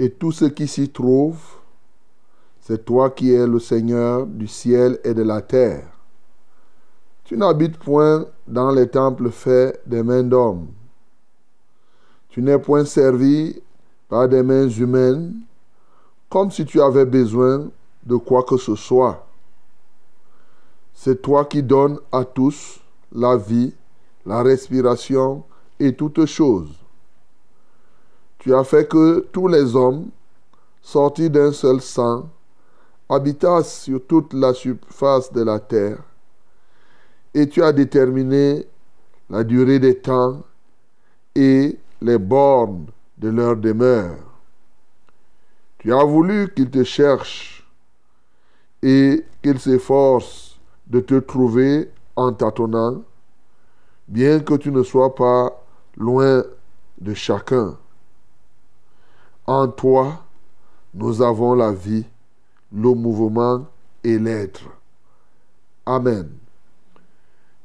Et tout ce qui s'y trouve, c'est toi qui es le Seigneur du ciel et de la terre. Tu n'habites point dans les temples faits des mains d'hommes. Tu n'es point servi par des mains humaines, comme si tu avais besoin de quoi que ce soit. C'est toi qui donnes à tous la vie, la respiration et toutes choses. Tu as fait que tous les hommes, sortis d'un seul sang, habitassent sur toute la surface de la terre, et tu as déterminé la durée des temps et les bornes de leur demeure. Tu as voulu qu'ils te cherchent et qu'ils s'efforcent de te trouver en tâtonnant, bien que tu ne sois pas loin de chacun. En toi, nous avons la vie, le mouvement et l'être. Amen.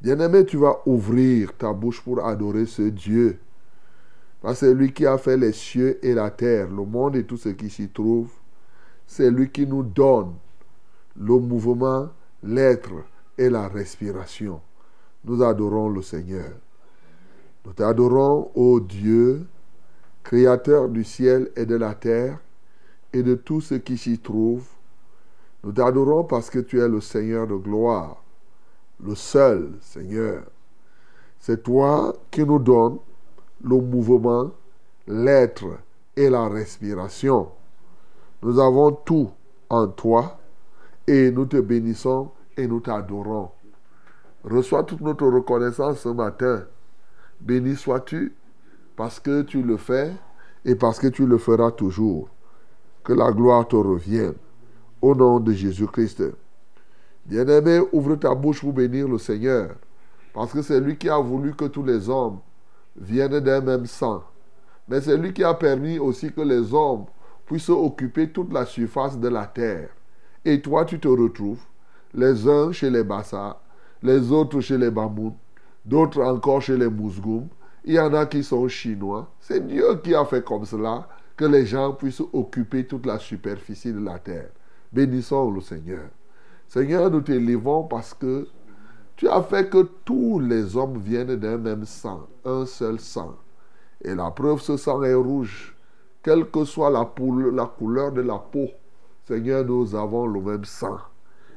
Bien-aimé, tu vas ouvrir ta bouche pour adorer ce Dieu. Parce c'est lui qui a fait les cieux et la terre, le monde et tout ce qui s'y trouve. C'est lui qui nous donne le mouvement, l'être et la respiration. Nous adorons le Seigneur. Nous t'adorons, ô Dieu, Créateur du ciel et de la terre et de tout ce qui s'y trouve. Nous t'adorons parce que tu es le Seigneur de gloire, le seul Seigneur. C'est toi qui nous donnes le mouvement, l'être et la respiration. Nous avons tout en toi et nous te bénissons et nous t'adorons. Reçois toute notre reconnaissance ce matin Béni sois-tu parce que tu le fais et parce que tu le feras toujours. Que la gloire te revienne. Au nom de Jésus-Christ. Bien-aimé, ouvre ta bouche pour bénir le Seigneur. Parce que c'est lui qui a voulu que tous les hommes viennent d'un même sang. Mais c'est lui qui a permis aussi que les hommes puissent occuper toute la surface de la terre. Et toi, tu te retrouves, les uns chez les Bassa, les autres chez les Bamoun, d'autres encore chez les Mousgoum. Il y en a qui sont chinois. C'est Dieu qui a fait comme cela, que les gens puissent occuper toute la superficie de la terre. Bénissons le Seigneur. Seigneur, nous t'élévons parce que tu as fait que tous les hommes viennent d'un même sang, un seul sang. Et la preuve, ce sang est rouge. Quelle que soit la, la couleur de la peau, Seigneur, nous avons le même sang.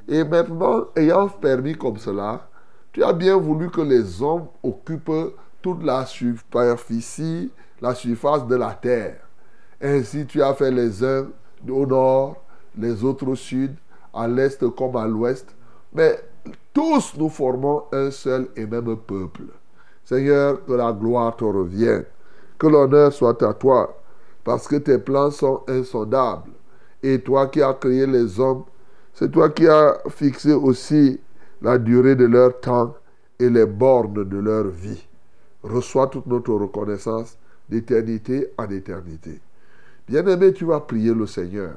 Et maintenant, ayant permis comme cela, tu as bien voulu que les hommes occupent toute la superficie, la surface de la terre. Ainsi, tu as fait les uns au nord, les autres au sud, à l'est comme à l'ouest. Mais tous nous formons un seul et même peuple. Seigneur, que la gloire te revienne. Que l'honneur soit à toi, parce que tes plans sont insondables. Et toi qui as créé les hommes, c'est toi qui as fixé aussi la durée de leur temps et les bornes de leur vie. Reçois toute notre reconnaissance d'éternité en éternité. Bien-aimé, tu vas prier le Seigneur.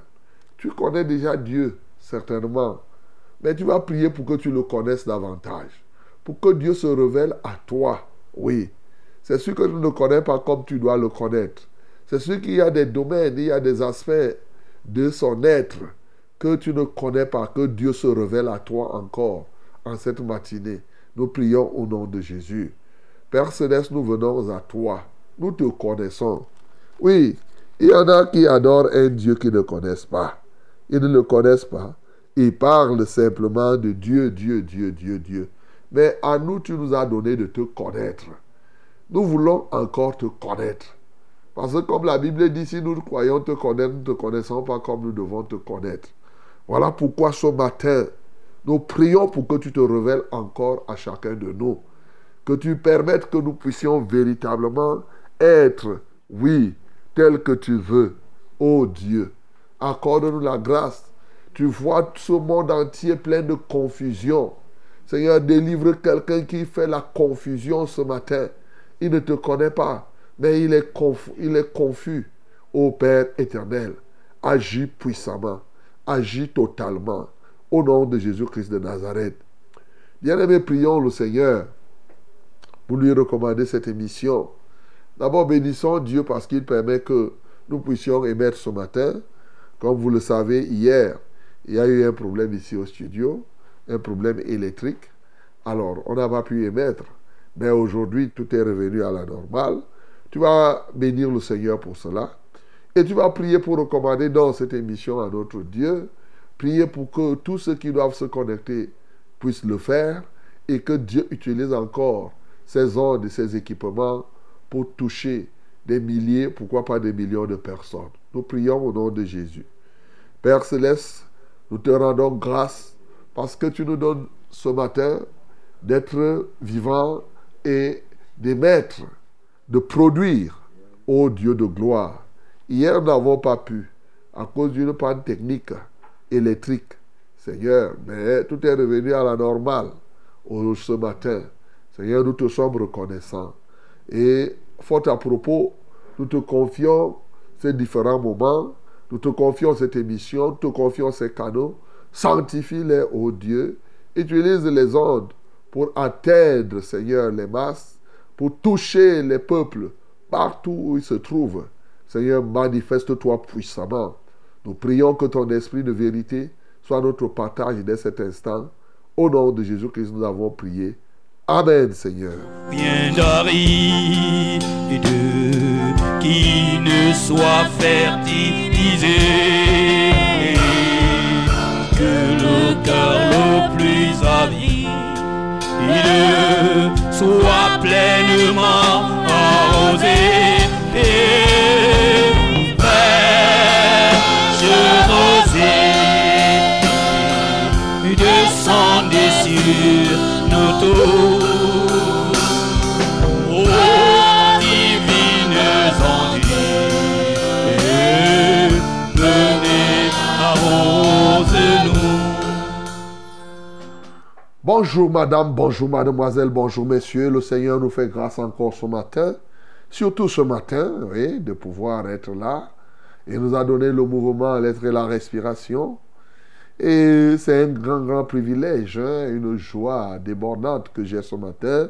Tu connais déjà Dieu, certainement. Mais tu vas prier pour que tu le connaisses davantage. Pour que Dieu se révèle à toi. Oui. C'est sûr que tu ne connais pas comme tu dois le connaître. C'est sûr qu'il y a des domaines, il y a des aspects de son être que tu ne connais pas, que Dieu se révèle à toi encore en cette matinée. Nous prions au nom de Jésus. Père Céleste, nous venons à toi. Nous te connaissons. Oui, il y en a qui adorent un Dieu qu'ils ne connaissent pas. Ils ne le connaissent pas. Ils parlent simplement de Dieu, Dieu, Dieu, Dieu, Dieu. Mais à nous, tu nous as donné de te connaître. Nous voulons encore te connaître. Parce que comme la Bible dit, si nous croyons te connaître, nous ne te connaissons pas comme nous devons te connaître. Voilà pourquoi ce matin, nous prions pour que tu te révèles encore à chacun de nous. Que tu permettes que nous puissions véritablement être, oui, tel que tu veux. Ô Dieu, accorde-nous la grâce. Tu vois ce monde entier plein de confusion. Seigneur, délivre quelqu'un qui fait la confusion ce matin. Il ne te connaît pas, mais il est confus. Il est confus. Ô Père éternel, agis puissamment, agis totalement. Au nom de Jésus-Christ de Nazareth. Bien-aimés, prions le Seigneur lui recommander cette émission. D'abord, bénissons Dieu parce qu'il permet que nous puissions émettre ce matin. Comme vous le savez, hier, il y a eu un problème ici au studio, un problème électrique. Alors, on n'a pas pu émettre. Mais aujourd'hui, tout est revenu à la normale. Tu vas bénir le Seigneur pour cela. Et tu vas prier pour recommander dans cette émission à notre Dieu Priez pour que tous ceux qui doivent se connecter puissent le faire et que Dieu utilise encore ces ondes et ces équipements pour toucher des milliers, pourquoi pas des millions de personnes. Nous prions au nom de Jésus. Père céleste, nous te rendons grâce parce que tu nous donnes ce matin d'être vivants et d'émettre, de produire, ô Dieu de gloire. Hier, nous n'avons pas pu, à cause d'une panne technique, électrique. Seigneur, mais tout est revenu à la normale ce matin. Seigneur, nous te sommes reconnaissants. Et fort à propos, nous te confions ces différents moments, nous te confions cette émission, nous te confions ces canaux. Sanctifie-les, ô Dieu. Utilise les ondes pour atteindre, Seigneur, les masses, pour toucher les peuples partout où ils se trouvent. Seigneur, manifeste-toi puissamment. Nous prions que ton esprit de vérité soit notre partage dès cet instant. Au nom de Jésus-Christ, nous avons prié. Amen, Seigneur. Rien d'aride qui ne soit fertilisé. Que le cœur le plus avide soit pleinement arrosé. Et rosée descendez sur nos tours. Bonjour madame, bonjour mademoiselle, bonjour messieurs. Le Seigneur nous fait grâce encore ce matin. Surtout ce matin, oui, de pouvoir être là. Il nous a donné le mouvement, l'être et la respiration. Et c'est un grand, grand privilège, hein, une joie débordante que j'ai ce matin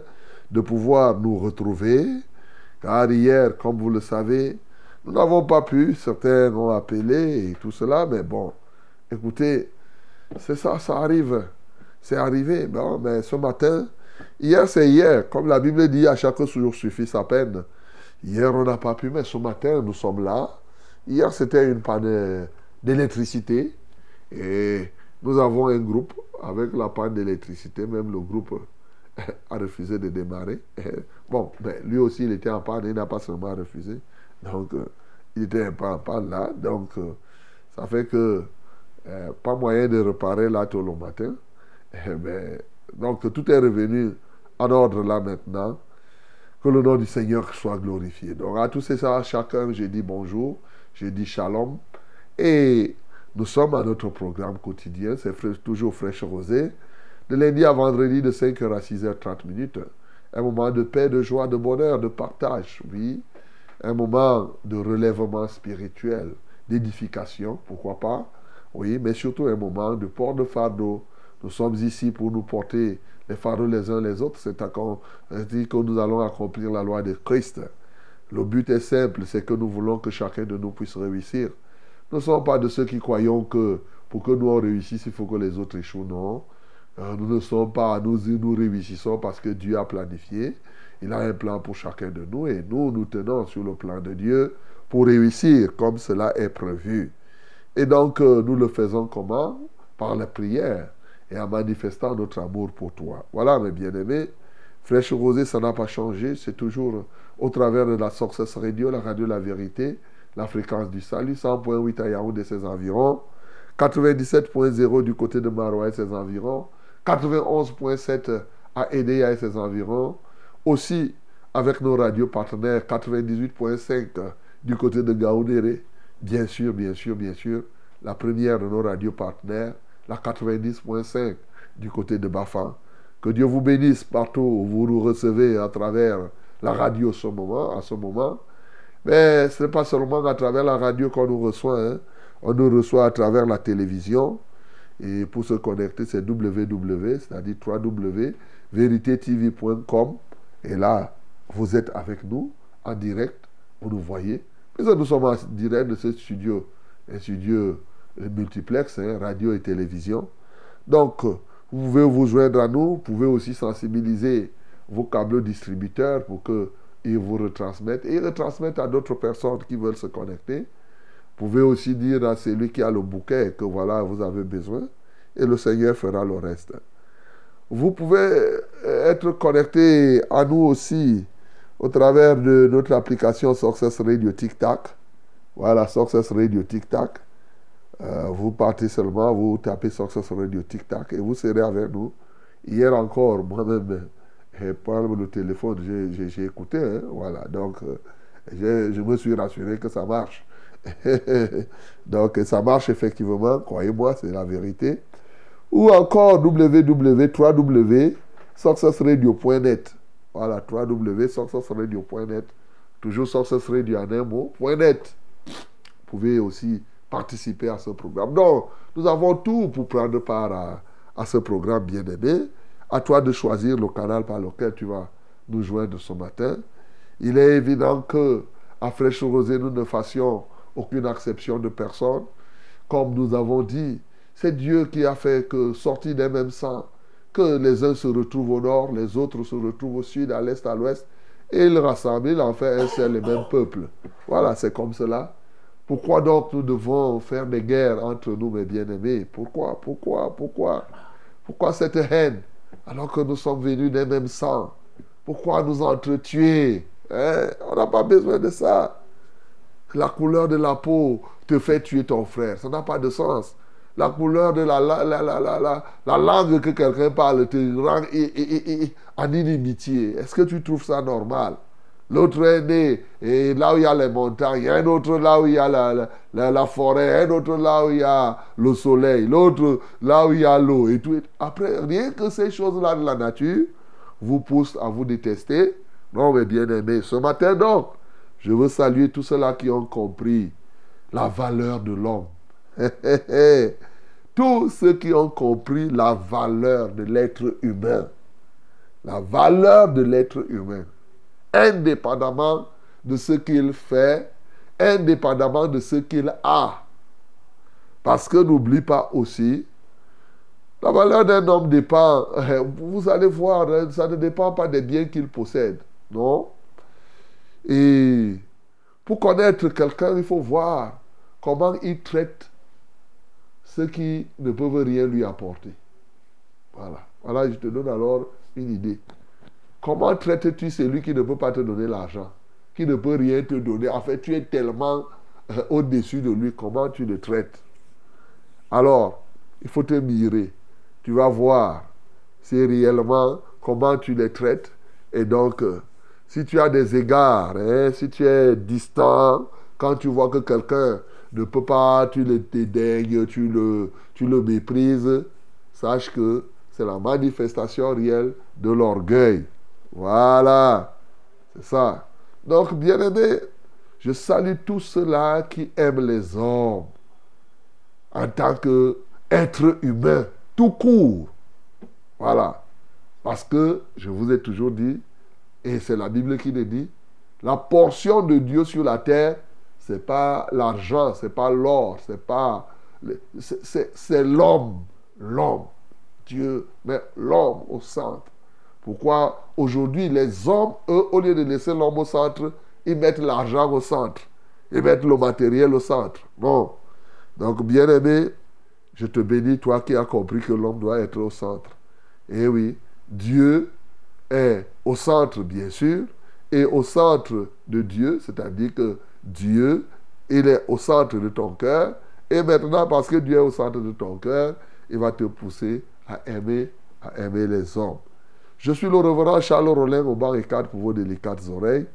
de pouvoir nous retrouver. Car hier, comme vous le savez, nous n'avons pas pu, certains ont appelé et tout cela, mais bon, écoutez, c'est ça, ça arrive. C'est arrivé. Bon, mais ce matin, hier c'est hier. Comme la Bible dit, à chaque jour suffit sa peine. Hier, on n'a pas pu, mais ce matin, nous sommes là. Hier, c'était une panne d'électricité. Et nous avons un groupe avec la panne d'électricité. Même le groupe a refusé de démarrer. Bon, mais lui aussi, il était en panne. Il n'a pas seulement refusé. Donc, euh, il était en panne là. Donc, euh, ça fait que euh, pas moyen de réparer là tout le matin. Eh donc, tout est revenu en ordre là maintenant. Que le nom du Seigneur soit glorifié. Donc, à tous ces ça, chacun, j'ai dit bonjour, j'ai dit shalom. Et nous sommes à notre programme quotidien, c'est toujours fraîche rosée, de lundi à vendredi de 5h à 6h30 minutes. Un moment de paix, de joie, de bonheur, de partage, oui. Un moment de relèvement spirituel, d'édification, pourquoi pas, oui, mais surtout un moment de port de fardeau. Nous sommes ici pour nous porter les fardeaux les uns les autres. C'est dit que nous allons accomplir la loi de Christ. Le but est simple, c'est que nous voulons que chacun de nous puisse réussir. Nous ne sommes pas de ceux qui croyons que pour que nous on réussisse, il faut que les autres échouent. Non. Euh, nous ne sommes pas, nous, nous réussissons parce que Dieu a planifié. Il a un plan pour chacun de nous et nous, nous tenons sur le plan de Dieu pour réussir comme cela est prévu. Et donc, euh, nous le faisons comment? Par la prière et en manifestant notre amour pour toi. Voilà, mes bien-aimés. Fraîche Rosée, ça n'a pas changé. C'est toujours au travers de la Success Radio, la radio La Vérité, la fréquence du salut, 100.8 à Yaoundé et ses environs, 97.0 du côté de Maroua et ses environs, 91.7 à Edea et ses environs, aussi avec nos radios partenaires, 98.5 du côté de Gaoundéré, bien sûr, bien sûr, bien sûr, la première de nos radios partenaires, la 90.5 du côté de Bafan. Que Dieu vous bénisse partout où vous nous recevez à travers la radio ce moment, à ce moment. Mais ce n'est pas seulement à travers la radio qu'on nous reçoit. Hein. On nous reçoit à travers la télévision. Et pour se connecter, c'est www, c'est-à-dire www.veritetv.com. Et là, vous êtes avec nous en direct, vous nous voyez. Mais nous sommes en direct de ce studio, un studio multiplex, hein, radio et télévision. Donc, vous pouvez vous joindre à nous, vous pouvez aussi sensibiliser vos câbles distributeurs pour qu'ils vous retransmettent et retransmettent à d'autres personnes qui veulent se connecter. Vous pouvez aussi dire à celui qui a le bouquet que voilà, vous avez besoin et le Seigneur fera le reste. Vous pouvez être connecté à nous aussi au travers de notre application Success Radio Tic Tac. Voilà, Success Radio Tic Tac. Euh, vous partez seulement, vous tapez Success Radio Tic Tac et vous serez avec nous. Hier encore, moi-même, parle le téléphone, j'ai écouté. Hein, voilà, donc euh, je me suis rassuré que ça marche. donc ça marche effectivement, croyez-moi, c'est la vérité. Ou encore www.successradio.net. Voilà, www.successradio.net. Toujours Success Radio en un mot. Vous pouvez aussi participer à ce programme. Donc, nous avons tout pour prendre part à, ce programme bien aimé. À toi de choisir le canal par lequel tu vas nous joindre ce matin. Il est évident que à Fraîche Rosée, nous ne fassions aucune exception de personne. Comme nous avons dit, c'est Dieu qui a fait que, sortis d'un même sang, que les uns se retrouvent au nord, les autres se retrouvent au sud, à l'est, à l'ouest, et il rassemble, il en fait un seul et même peuple. Voilà, c'est comme cela. Pourquoi donc nous devons faire des guerres entre nous, mes bien-aimés? Pourquoi Pourquoi Pourquoi? Pourquoi cette haine alors que nous sommes venus d'un même sang. Pourquoi nous entretuer? Hein? On n'a pas besoin de ça. La couleur de la peau te fait tuer ton frère. Ça n'a pas de sens. La couleur de la, la, la, la, la langue que quelqu'un parle te rend en inimitié. Est-ce que tu trouves ça normal? L'autre est né et là où il y a les montagnes, un autre là où il y a la, forêt, un autre là où il y a le soleil, l'autre là où il y a l'eau et tout. Après, rien que ces choses-là de la nature vous poussent à vous détester. Non, mais bien aimé, ce matin donc, je veux saluer tous ceux-là qui ont compris la valeur de l'homme. tous ceux qui ont compris la valeur de l'être humain. La valeur de l'être humain indépendamment de ce qu'il fait, indépendamment de ce qu'il a. Parce que n'oublie pas aussi, la valeur d'un homme dépend, vous allez voir, hein, ça ne dépend pas des biens qu'il possède, non? Et pour connaître quelqu'un, il faut voir comment il traite ceux qui ne peuvent rien lui apporter. Voilà. Voilà, je te donne alors une idée. Comment traites-tu celui qui ne peut pas te donner l'argent Qui ne peut rien te donner? En fait, tu es tellement euh, au-dessus de lui. Comment tu le traites? Alors, il faut te mirer. Tu vas voir c'est réellement comment tu les traites. Et donc, euh, si tu as des égards, hein, si tu es distant, quand tu vois que quelqu'un ne peut pas, tu le dédaignes, tu le, tu le méprises, sache que c'est la manifestation réelle de l'orgueil. Voilà, c'est ça. Donc, bien aimé, je salue tous ceux-là qui aiment les hommes en tant qu'être humain, tout court. Voilà. Parce que, je vous ai toujours dit, et c'est la Bible qui le dit, la portion de Dieu sur la terre, c'est pas l'argent, c'est pas l'or, c'est pas. c'est l'homme. L'homme. Dieu met l'homme au centre. Pourquoi aujourd'hui les hommes, eux, au lieu de laisser l'homme au centre, ils mettent l'argent au centre. Ils mettent le matériel au centre. Non. Donc, bien aimé, je te bénis, toi qui as compris que l'homme doit être au centre. Eh oui, Dieu est au centre, bien sûr, et au centre de Dieu, c'est-à-dire que Dieu, il est au centre de ton cœur, et maintenant, parce que Dieu est au centre de ton cœur, il va te pousser à aimer, à aimer les hommes. Je suis le reverend Charles Rollin au bar et quatre pour vos délicates oreilles.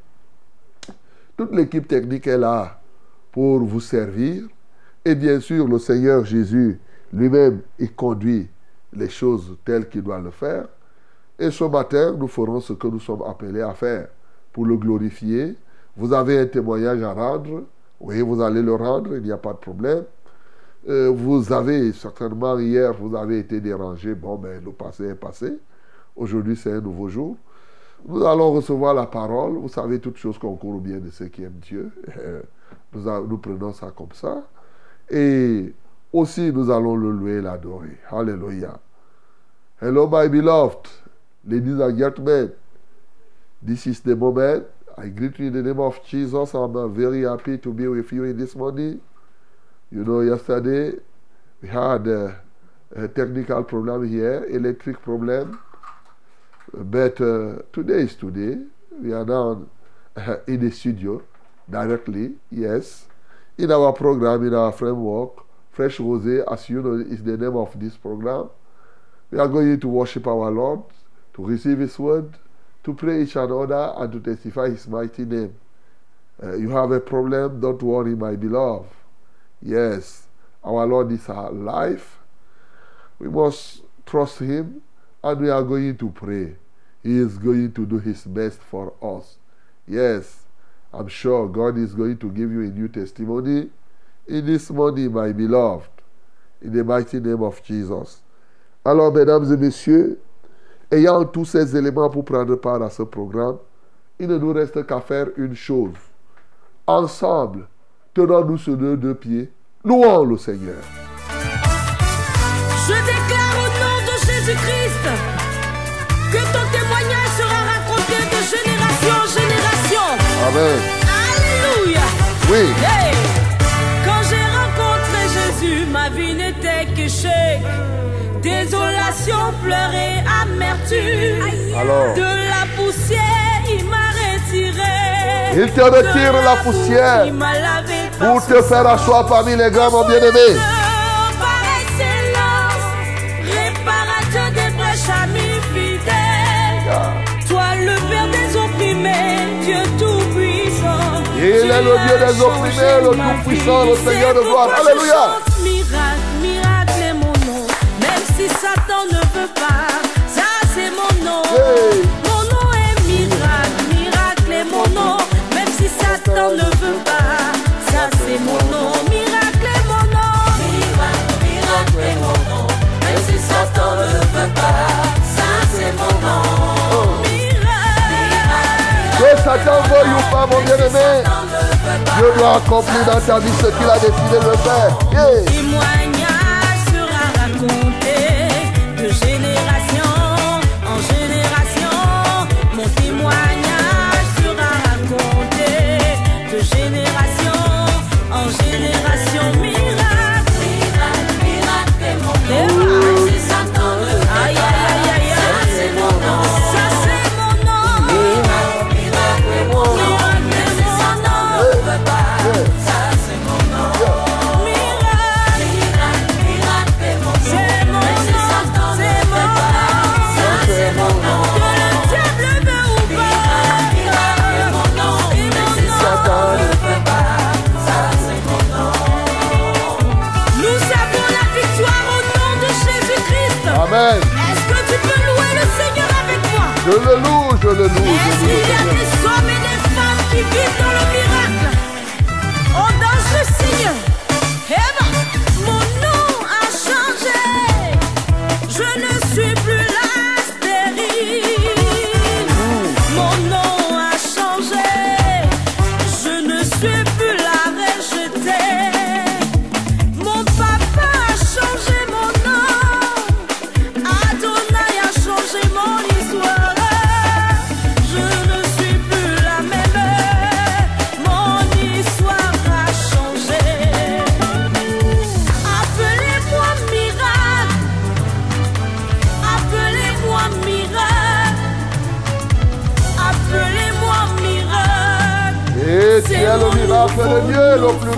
Toute l'équipe technique est là pour vous servir. Et bien sûr, le Seigneur Jésus lui-même, il conduit les choses telles qu'il doit le faire. Et ce matin, nous ferons ce que nous sommes appelés à faire pour le glorifier. Vous avez un témoignage à rendre. Oui, vous allez le rendre, il n'y a pas de problème. Euh, vous avez certainement hier, vous avez été dérangé. Bon, ben, le passé est passé. Aujourd'hui, c'est un nouveau jour. Nous allons recevoir la parole. Vous savez, toutes choses concourent au bien de ceux qui aiment Dieu. Nous, a- nous prenons ça comme ça. Et aussi, nous allons le louer et l'adorer. Alléluia. Hello, my beloved. Ladies and gentlemen, this is the moment. I greet you in the name of Jesus. I'm very happy to be with you in this morning. You know, yesterday we had uh, a technical problem here, electric problem. But uh, today is today. We are now uh, in the studio directly, yes. In our program, in our framework, Fresh Rosé, as you know, is the name of this program. We are going to worship our Lord, to receive His word, to pray each another, and to testify His mighty name. Uh, you have a problem, don't worry, my beloved. Yes, our Lord is our life. We must trust Him, and we are going to pray. He is going to do His best for us. Yes, I'm sure God is going to give you a new testimony in this morning, my beloved, in the mighty name of Jesus. Alors, mesdames et messieurs, ayant tous ces éléments pour prendre part à ce programme, il ne nous reste qu'à faire une chose. Ensemble, tenons-nous sur nos deux pieds, louons le Seigneur. Je déclare au nom de Jésus-Christ que ton Amen. Alléluia. Oui, Hey. Quand j'ai rencontré Jésus, ma vie n'était chèque. Désolation, pleurs et amertume. Alors. De la poussière, il m'a retiré. Il te retire la poussière Il m'a lavé pour te faire asseoir parmi les grands, mon bien-aimé. Est le Dieu des opprimés, le Tout-Puissant, le Seigneur de gloire. Alléluia. Miracle, miracle est mon nom. Même si Satan ne veut pas, ça c'est mon nom. Hey. Mon nom mon bien-aimé, Dieu doit accomplir dans ta vie ce qu'il a décidé de faire. Yeah. Alléluia, Alléluia. Est-ce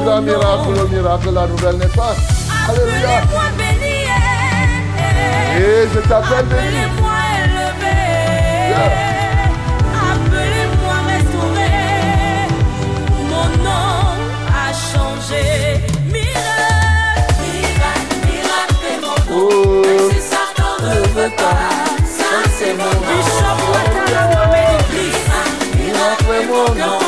Le miracle, miracle, la nouvelle naissance. Alléluia. Et eh, je t'appelle béni. Yeah. Oh. Ça c'est mon nom. Bishop, moi, t'as la nommé. Miracle, mon nom.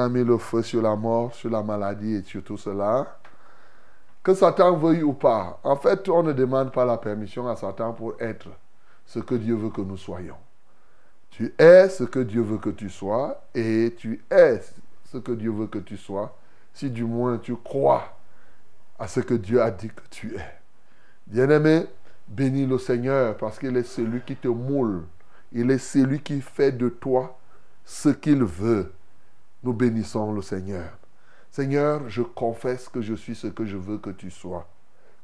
a mis le feu sur la mort, sur la maladie et sur tout cela. Que Satan veuille ou pas. En fait, on ne demande pas la permission à Satan pour être ce que Dieu veut que nous soyons. Tu es ce que Dieu veut que tu sois et tu es ce que Dieu veut que tu sois si du moins tu crois à ce que Dieu a dit que tu es. Bien-aimé, bénis le Seigneur parce qu'il est celui qui te moule. Il est celui qui fait de toi ce qu'il veut. Nous bénissons le Seigneur. Seigneur, je confesse que je suis ce que je veux que tu sois.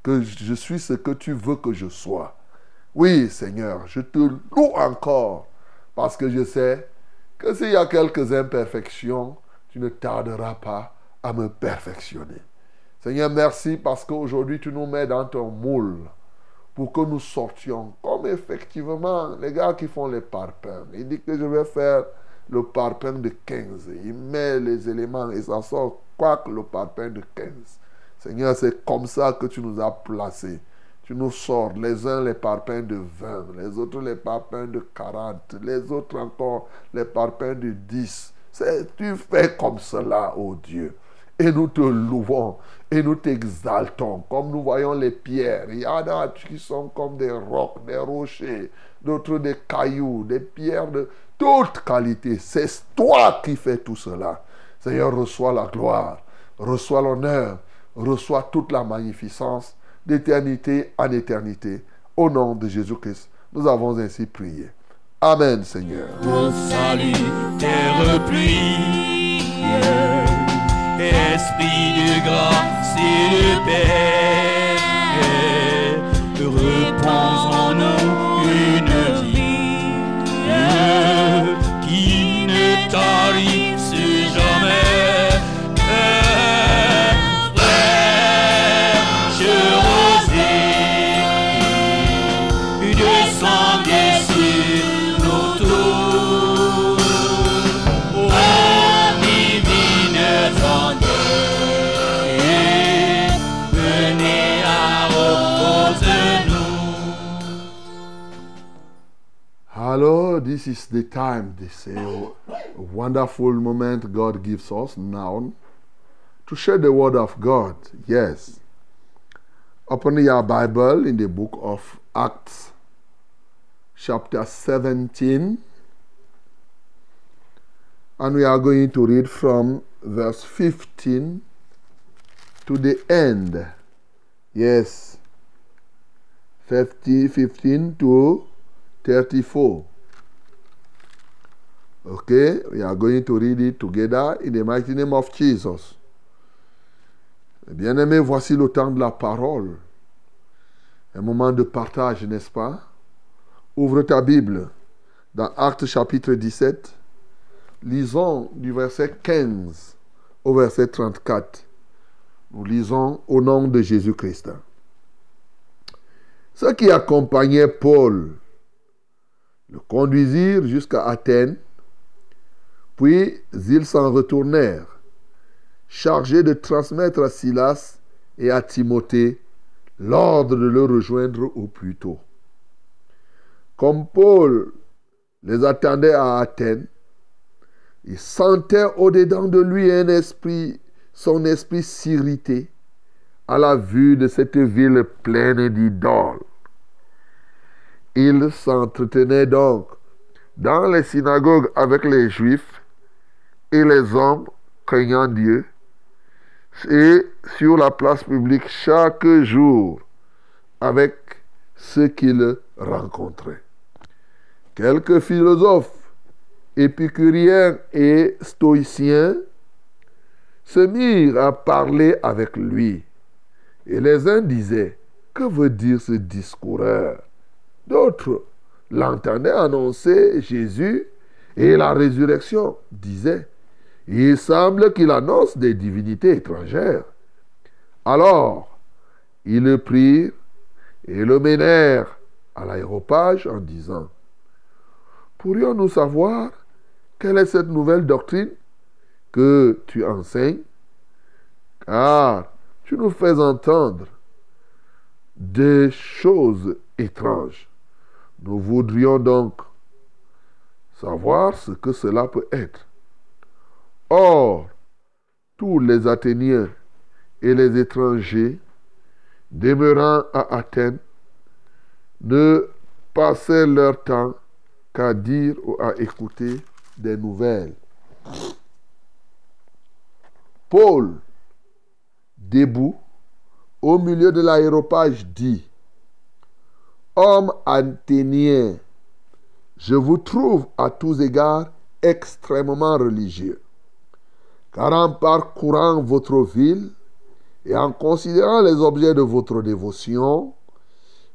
Que je suis ce que tu veux que je sois. Oui, Seigneur, je te loue encore parce que je sais que s'il y a quelques imperfections, tu ne tarderas pas à me perfectionner. Seigneur, merci parce qu'aujourd'hui tu nous mets dans ton moule pour que nous sortions. Comme effectivement, les gars qui font les parpaings, il dit que je vais faire le parpaing de 15. Il met les éléments et ça sort quoi que le parpaing de 15. Seigneur, c'est comme ça que tu nous as placés. Tu nous sors les uns les parpaings de 20, les autres les parpaings de 40, les autres encore les parpaings de 10. C'est- Tu fais comme cela, oh Dieu. Et nous te louons et nous t'exaltons. Comme nous voyons les pierres, il y en a qui sont comme des rocs, des rochers, d'autres des cailloux, des pierres de toute qualité. C'est toi qui fais tout cela. Seigneur, reçois la gloire, reçois l'honneur, reçois toute la magnificence d'éternité en éternité. Au nom de Jésus-Christ, nous avons ainsi prié. Amen, Seigneur. Esprit de grâce de paix, this is the time, this is a wonderful moment God gives us now to share the word of God. Yes. Open your Bible in the book of Acts, chapter 17. And we are going to read from verse 15 to the end. Yes. 50, 15 to 34. Okay, we are going to read it together in the mighty name of Jesus. Bien-aimés, voici le temps de la parole. Un moment de partage, n'est-ce pas? Ouvre ta Bible dans Actes chapitre 17. Lisons du verset 15 au verset 34. Nous lisons au nom de Jésus-Christ. Ceux qui accompagnaient Paul le conduisirent jusqu'à Athènes, puis ils s'en retournèrent, chargés de transmettre à Silas et à Timothée l'ordre de le rejoindre au plus tôt. Comme Paul les attendait à Athènes, il sentait au-dedans de lui un esprit, son esprit s'irriter à la vue de cette ville pleine d'idoles. Il s'entretenait donc dans les synagogues avec les Juifs et les hommes craignant Dieu, et sur la place publique chaque jour avec ceux qu'il rencontrait. Quelques philosophes, épicuriens et stoïciens se mirent à parler avec lui. Et les uns disaient, que veut dire ce discoureur? D'autres l'entendaient annoncer Jésus et la résurrection, disaient, il semble qu'il annonce des divinités étrangères. Alors, ils le prirent et le menèrent à l'aéropage en disant, pourrions-nous savoir quelle est cette nouvelle doctrine que tu enseignes? Car tu nous fais entendre des choses étranges. Nous voudrions donc savoir ce que cela peut être. Or, tous les Athéniens et les étrangers demeurant à Athènes ne passaient leur temps qu'à dire ou à écouter des nouvelles. Paul, debout, au milieu de l'aéropage, dit Homme athénien, je vous trouve à tous égards extrêmement religieux. Car en parcourant votre ville et en considérant les objets de votre dévotion,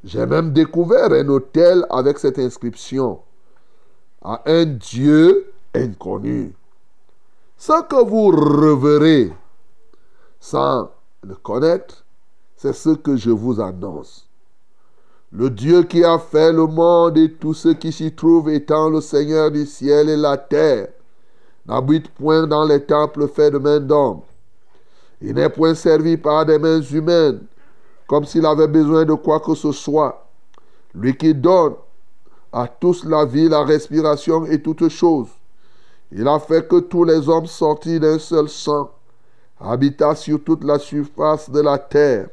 j'ai même découvert un hôtel avec cette inscription à un Dieu inconnu. Ce que vous reverrez sans le connaître, c'est ce que je vous annonce. Le Dieu qui a fait le monde et tout ce qui s'y trouve étant le Seigneur du ciel et la terre, n'habite point dans les temples faits de main d'homme. Il n'est point servi par des mains humaines, comme s'il avait besoin de quoi que ce soit. Lui qui donne à tous la vie, la respiration et toutes choses. Il a fait que tous les hommes sortis d'un seul sang habitent sur toute la surface de la terre,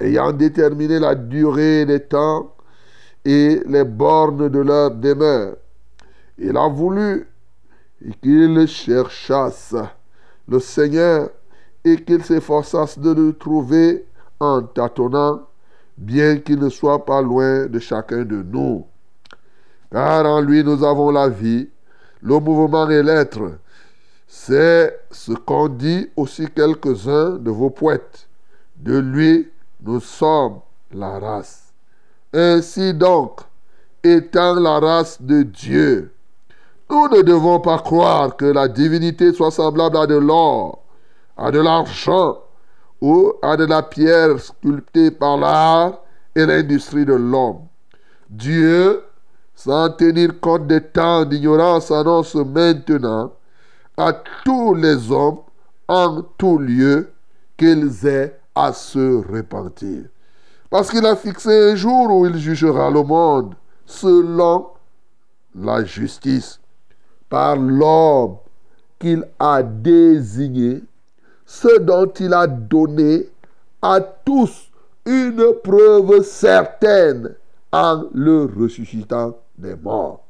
ayant déterminé la durée des temps et les bornes de leur demeure. Il a voulu qu'ils cherchassent le Seigneur et qu'ils s'efforçassent de le trouver en tâtonnant, bien qu'il ne soit pas loin de chacun de nous. Car en lui nous avons la vie, le mouvement et l'être. C'est ce qu'ont dit aussi quelques-uns de vos poètes. De lui nous sommes la race. Ainsi donc, étant la race de Dieu, nous ne devons pas croire que la divinité soit semblable à de l'or, à de l'argent ou à de la pierre sculptée par l'art et l'industrie de l'homme. Dieu, sans tenir compte des temps d'ignorance, annonce maintenant à tous les hommes en tout lieu qu'ils aient à se repentir. Parce qu'il a fixé un jour où il jugera le monde selon la justice par l'homme qu'il a désigné, ce dont il a donné à tous une preuve certaine en le ressuscitant des morts.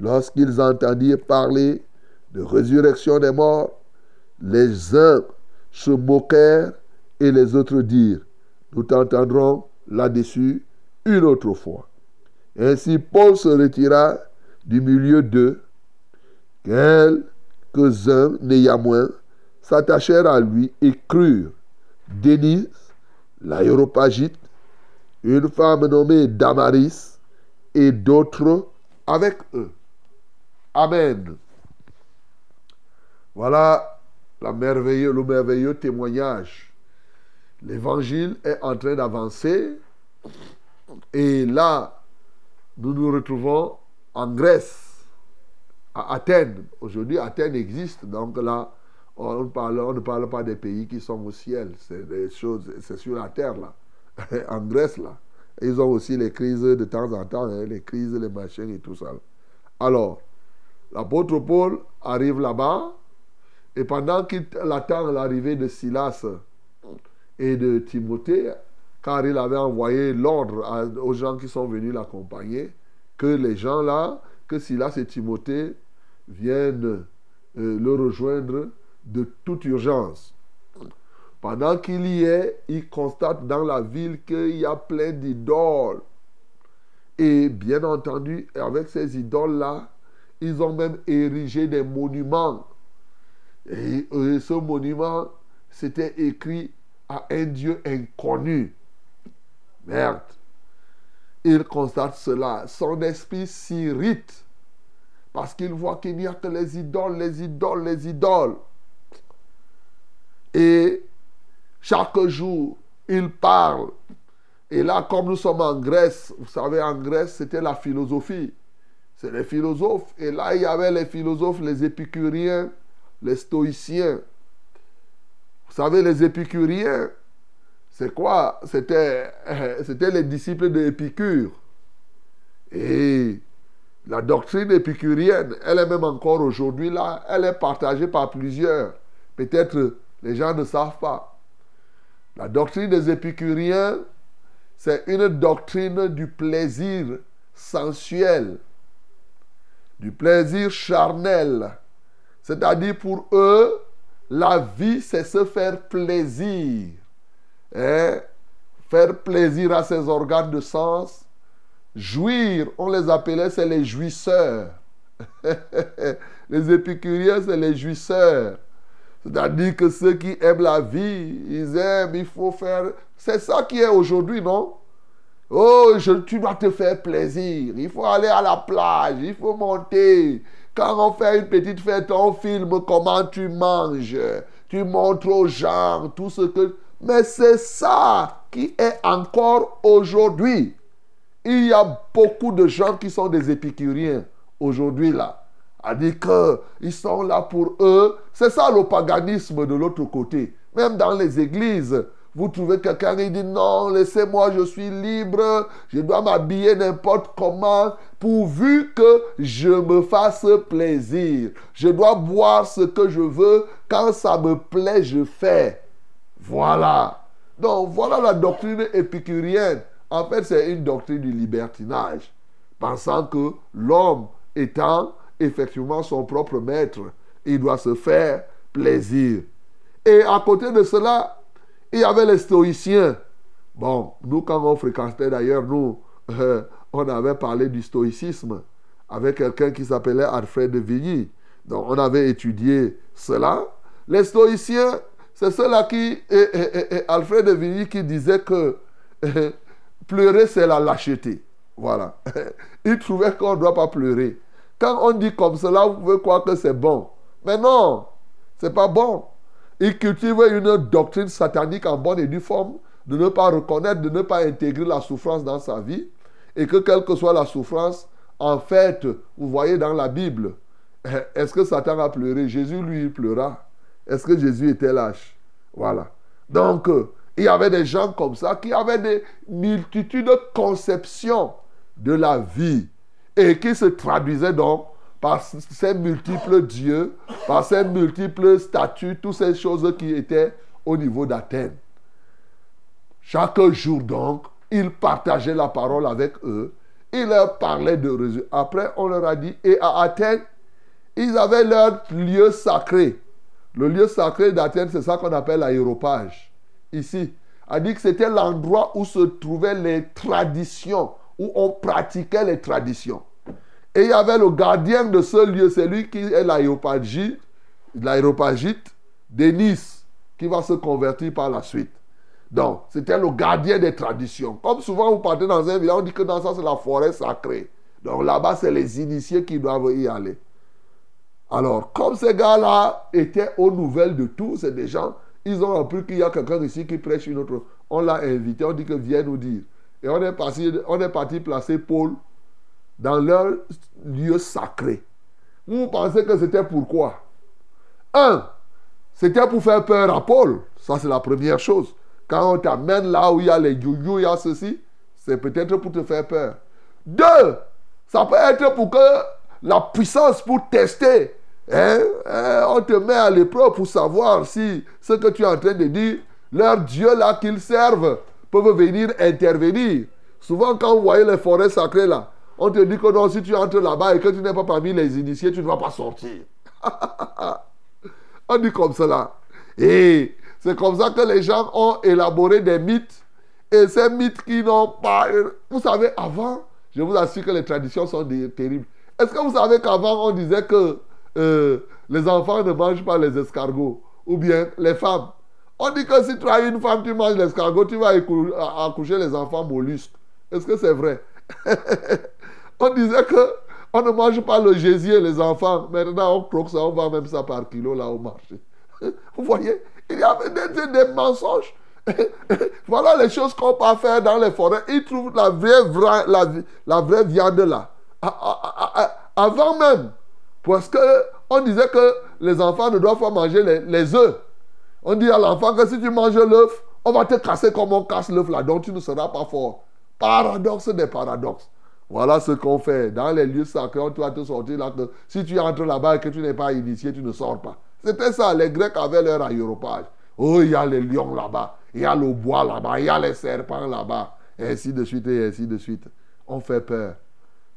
Lorsqu'ils entendirent parler de résurrection des morts, les uns se moquèrent et les autres dirent, nous t'entendrons là-dessus une autre fois. Ainsi Paul se retira du milieu d'eux. Quelques-uns, néanmoins, s'attachèrent à lui et crurent. Denise, l'aéropagite, une femme nommée Damaris et d'autres avec eux. Amen. Voilà le merveilleux témoignage. L'évangile est en train d'avancer et là, nous nous retrouvons en Grèce, Athènes. Aujourd'hui, Athènes existe, donc là, on parle, on ne parle pas des pays qui sont au ciel, c'est des choses, c'est sur la terre là, en Grèce là. Ils ont aussi les crises de temps en temps, hein, les crises, les machins et tout ça. Alors, l'apôtre Paul arrive là-bas, et pendant qu'il attend l'arrivée de Silas et de Timothée, car il avait envoyé l'ordre aux gens qui sont venus l'accompagner, que les gens là, que Silas et Timothée viennent euh, le rejoindre de toute urgence. Pendant qu'il y est, il constate dans la ville qu'il y a plein d'idoles. Et bien entendu, avec ces idoles-là, ils ont même érigé des monuments. Et, et ce monument, c'était écrit à un Dieu inconnu. Merde. Il constate cela. Son esprit s'irrite parce qu'il voit qu'il n'y a que les idoles, les idoles, les idoles. Et chaque jour, il parle. Et là, comme nous sommes en Grèce, vous savez, en Grèce, c'était la philosophie. C'est les philosophes. Et là, il y avait les philosophes, les épicuriens, les stoïciens. Vous savez, les épicuriens, c'est quoi? C'était c'était les disciples de Épicure. Et la doctrine épicurienne, elle est même encore aujourd'hui là, elle est partagée par plusieurs. Peut-être les gens ne savent pas. La doctrine des épicuriens, c'est une doctrine du plaisir sensuel, du plaisir charnel. C'est-à-dire pour eux, la vie, c'est se faire plaisir. Hein? Faire plaisir à ses organes de sens. Jouir, on les appelait, c'est les jouisseurs. les épicuriens, c'est les jouisseurs. C'est-à-dire que ceux qui aiment la vie, ils aiment, il faut faire. C'est ça qui est aujourd'hui, non? Oh, tu dois te faire plaisir. Il faut aller à la plage, il faut monter. Quand on fait une petite fête, on filme comment tu manges. Tu montres aux gens tout ce que... Mais c'est ça qui est encore aujourd'hui. Il y a beaucoup de gens qui sont des épicuriens aujourd'hui là. A dit qu'ils sont là pour eux. C'est ça le paganisme de l'autre côté. Même dans les églises, vous trouvez quelqu'un qui dit non, laissez-moi, je suis libre, je dois m'habiller n'importe comment, pourvu que je me fasse plaisir. Je dois boire ce que je veux, quand ça me plaît, je fais. Voilà. Donc voilà la doctrine épicurienne. En fait, c'est une doctrine du libertinage, pensant que l'homme étant effectivement son propre maître, il doit se faire plaisir. Et à côté de cela, il y avait les stoïciens. Bon, nous, quand on fréquentait d'ailleurs, nous, euh, on avait parlé du stoïcisme avec quelqu'un qui s'appelait Alfred de Vigny. Donc, on avait étudié cela. Les stoïciens, c'est ceux-là qui. Et, Alfred de Vigny qui disait que euh, pleurer, c'est la lâcheté. Voilà. Il trouvait qu'on ne doit pas pleurer. Quand on dit comme cela, vous pouvez croire que c'est bon. Mais non, c'est pas bon. Il cultive une doctrine satanique en bonne et due forme de ne pas reconnaître, de ne pas intégrer la souffrance dans sa vie. Et que quelle que soit la souffrance, en fait, vous voyez dans la Bible, est-ce que Satan a pleuré? Jésus, lui, il pleura. Est-ce que Jésus était lâche? Voilà. Donc, euh, il y avait des gens comme ça qui avaient des multitudes de conceptions de la vie et qui se traduisaient donc par ces multiples dieux, par ces multiples statues, toutes ces choses qui étaient au niveau d'Athènes. Chaque jour donc, il partageait la parole avec eux. Il leur parlait de Jésus. Après, on leur a dit, et à Athènes, ils avaient leur lieu sacré. Le lieu sacré d'Athènes, c'est ça qu'on appelle l'aéropage. Ici, a dit que c'était l'endroit où se trouvaient les traditions, où on pratiquait les traditions. Et il y avait le gardien de ce lieu, c'est lui qui est l'aéropagite, l'aéropagite Nice, qui va se convertir par la suite. Donc, c'était le gardien des traditions. Comme souvent, vous partez dans un village, on dit que dans ça, c'est la forêt sacrée. Donc là-bas, c'est les initiés qui doivent y aller. Alors, comme ces gars-là étaient aux nouvelles de tout, c'est des gens, ils ont appris qu'il y a quelqu'un ici qui prêche une autre. On l'a invité, on dit que viens nous dire. Et on est parti, on placer Paul dans leur lieu sacré. Vous pensez que c'était pourquoi Un, c'était pour faire peur à Paul. Ça, c'est la première chose. Quand on t'amène là où il y a les youyou, il y a ceci, c'est peut-être pour te faire peur. Deux, ça peut être pour que la puissance pour tester. Hein, hein, on te met à l'épreuve pour savoir si ce que tu es en train de dire, leur Dieu là qu'ils servent, peuvent venir intervenir. Souvent, quand vous voyez les forêts sacrées là, on te dit que non, si tu entres là-bas et que tu n'es pas parmi les initiés, tu ne vas pas sortir. on dit comme cela. Et c'est comme ça que les gens ont élaboré des mythes. Et ces mythes qui n'ont pas... Vous savez, avant, je vous assure que les traditions sont terribles. Est-ce que vous savez qu'avant, on disait que euh, les enfants ne mangent pas les escargots Ou bien les femmes On dit que si tu as une femme, tu manges l'escargot, tu vas accoucher les enfants mollusques. Est-ce que c'est vrai? On disait que on ne mange pas le gésier, les enfants. Maintenant, on croque ça, on vend même ça par kilo là au marché. Vous voyez, il y avait des, mensonges. voilà les choses qu'on peut faire dans les forêts. Ils trouvent la vraie, la, la vraie viande là. Avant même. Parce qu'on disait que les enfants ne doivent pas manger les, les œufs. On dit à l'enfant que si tu manges l'œuf, on va te casser comme on casse l'œuf là, donc tu ne seras pas fort. Paradoxe des paradoxes. Voilà ce qu'on fait. Dans les lieux sacrés, on doit te sortir là que si tu entres là-bas et que tu n'es pas initié, tu ne sors pas. C'était ça. Les Grecs avaient leur aéropage. Oh, il y a les lions là-bas. Il y a le bois là-bas. Il y a les serpents là-bas. Et ainsi de suite et ainsi de suite. On fait peur.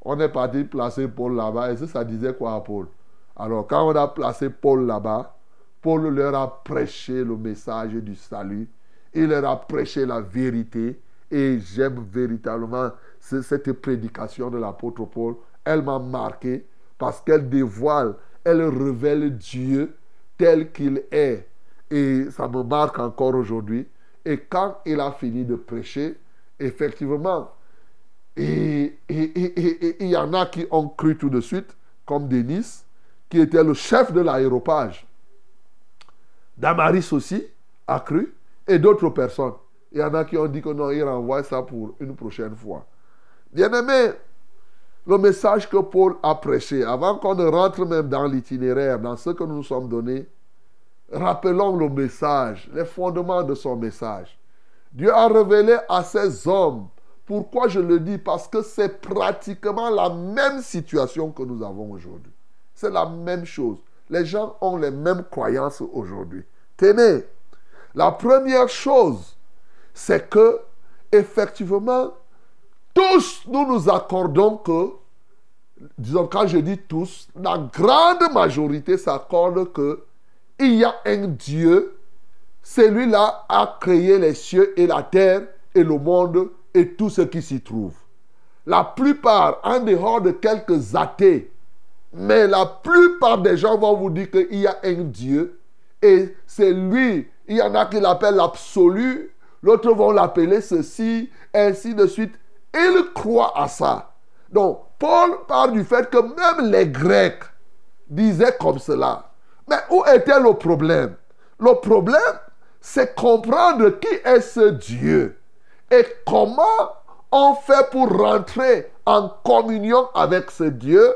On est parti placer Paul là-bas. Et ça, ça disait quoi à Paul? Alors, quand on a placé Paul là-bas, Paul leur a prêché le message du salut. Il leur a prêché la vérité. Et j'aime véritablement cette prédication de l'apôtre Paul, elle m'a marqué parce qu'elle dévoile, elle révèle Dieu tel qu'il est. Et ça me marque encore aujourd'hui. Et quand il a fini de prêcher, effectivement, et il y en a qui ont cru tout de suite, comme Denis, qui était le chef de l'aéropage. Damaris aussi a cru, et d'autres personnes. Il y en a qui ont dit que non, il renvoie ça pour une prochaine fois. Bien-aimé, le message que Paul a prêché, avant qu'on ne rentre même dans l'itinéraire, dans ce que nous nous sommes donnés, rappelons le message, les fondements de son message. Dieu a révélé à ces hommes, pourquoi je le dis? Parce que c'est pratiquement la même situation que nous avons aujourd'hui. C'est la même chose. Les gens ont les mêmes croyances aujourd'hui. Tenez, la première chose, c'est que, effectivement, tous nous nous accordons que, disons, quand je dis tous, la grande majorité s'accorde que il y a un Dieu, celui-là a créé les cieux et la terre et le monde et tout ce qui s'y trouve. La plupart, en dehors de quelques athées, mais la plupart des gens vont vous dire qu'il y a un Dieu et c'est lui. Il y en a qui l'appellent l'absolu, l'autre vont l'appeler ceci, ainsi de suite. Ils croient à ça. Donc, Paul parle du fait que même les Grecs disaient comme cela. Mais où était le problème? Le problème, c'est comprendre qui est ce Dieu et comment on fait pour rentrer en communion avec ce Dieu?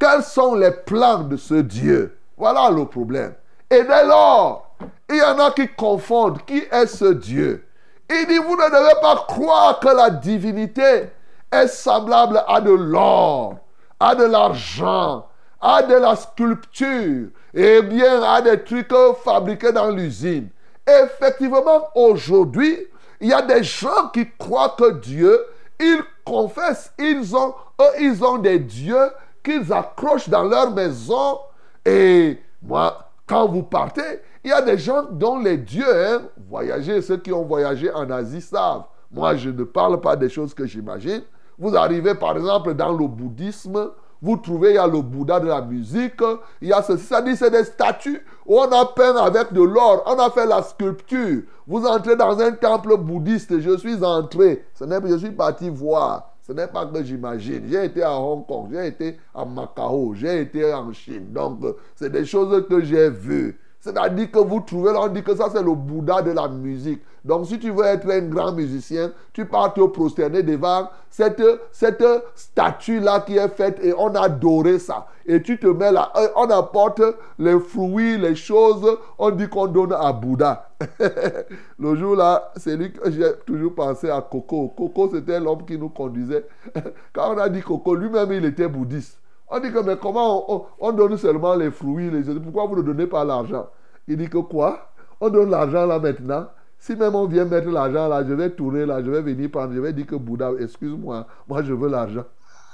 Quels sont les plans de ce Dieu? Voilà le problème. Et dès lors, il y en a qui confondent qui est ce Dieu. Il dit, vous ne devez pas croire que la divinité est semblable à de l'or, à de l'argent, à de la sculpture, et bien à des trucs fabriqués dans l'usine. Effectivement, aujourd'hui, il y a des gens qui croient que Dieu, ils confessent, ils ont, eux, ils ont des dieux qu'ils accrochent dans leur maison. Et moi, quand vous partez, il y a des gens dont les dieux, hein, voyager, ceux qui ont voyagé en Asie savent. Moi, je ne parle pas des choses que j'imagine. Vous arrivez par exemple dans le bouddhisme, vous trouvez, il y a le Bouddha de la musique, il y a ceci, ça dit c'est des statues on a peint avec de l'or, on a fait la sculpture. Vous entrez dans un temple bouddhiste, je suis entré, ce n'est je suis parti voir. Ce n'est pas que j'imagine. J'ai été à Hong Kong, j'ai été à Macao, j'ai été en Chine. Donc, c'est des choses que j'ai vues. C'est-à-dire que vous trouvez là, on dit que ça c'est le Bouddha de la musique. Donc si tu veux être un grand musicien, tu pars te prosterner devant cette, cette statue-là qui est faite et on a adoré ça. Et tu te mets là, on apporte les fruits, les choses, on dit qu'on donne à Bouddha. le jour là, c'est lui que j'ai toujours pensé à Coco. Coco c'était l'homme qui nous conduisait. Quand on a dit Coco, lui-même il était bouddhiste. On dit que, mais comment on, donne seulement les fruits, les Pourquoi vous ne donnez pas l'argent? Il dit que quoi? On donne l'argent là maintenant. Si même on vient mettre l'argent là, je vais tourner là, je vais venir prendre, je vais dire que Bouddha, excuse-moi, moi je veux l'argent.